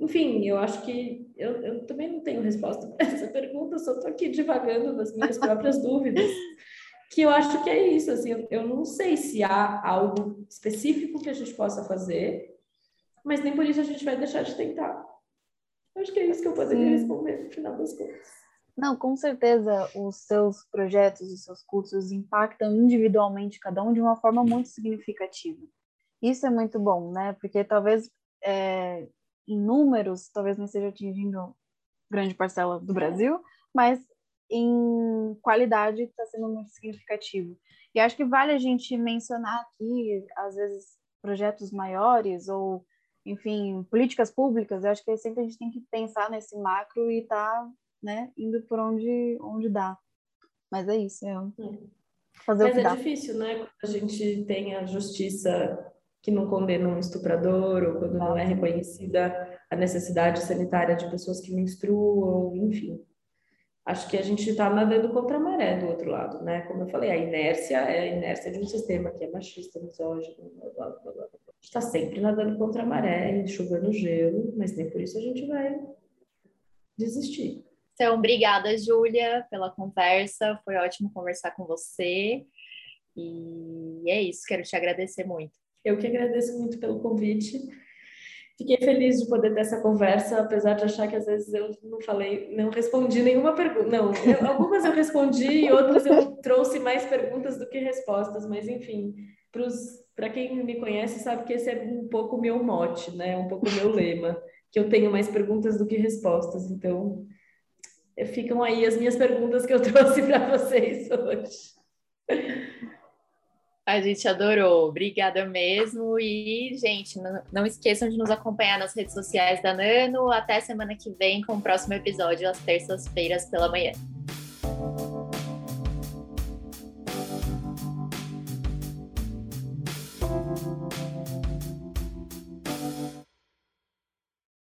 Enfim, eu acho que eu, eu também não tenho resposta para essa pergunta, só estou aqui divagando das minhas próprias dúvidas que eu acho que é isso, assim, eu não sei se há algo específico que a gente possa fazer, mas nem por isso a gente vai deixar de tentar. Eu acho que é isso que eu poderia Sim. responder no final das contas. Não, com certeza os seus projetos, os seus cursos impactam individualmente cada um de uma forma muito significativa. Isso é muito bom, né? Porque talvez é, em números, talvez não esteja atingindo grande parcela do Brasil, mas em qualidade está sendo muito significativo. E acho que vale a gente mencionar aqui, às vezes, projetos maiores ou, enfim, políticas públicas. Eu acho que sempre a gente tem que pensar nesse macro e tá, né, indo por onde, onde dá. Mas é isso, é fazer Mas o que é dá. difícil, né? Quando a gente tem a justiça que não condena um estuprador ou quando não é reconhecida a necessidade sanitária de pessoas que menstruam, enfim acho que a gente está nadando contra a maré do outro lado, né? Como eu falei, a inércia é a inércia de um sistema que é machista, misógino, blá, blá, blá, blá. A gente está sempre nadando contra a maré, enxugando gelo, mas nem por isso a gente vai desistir. Então, obrigada, Júlia, pela conversa. Foi ótimo conversar com você. E é isso, quero te agradecer muito. Eu que agradeço muito pelo convite. Fiquei feliz de poder ter essa conversa, apesar de achar que às vezes eu não falei, não respondi nenhuma pergunta. Não, eu, algumas eu respondi e outras eu trouxe mais perguntas do que respostas, mas enfim, para quem me conhece sabe que esse é um pouco meu mote, né? Um pouco meu lema, que eu tenho mais perguntas do que respostas. Então, ficam aí as minhas perguntas que eu trouxe para vocês hoje. A gente adorou, obrigada mesmo. E, gente, não, esqueçam de nos acompanhar nas redes sociais da Nano. Até semana que vem com o próximo episódio, às terças-feiras pela manhã.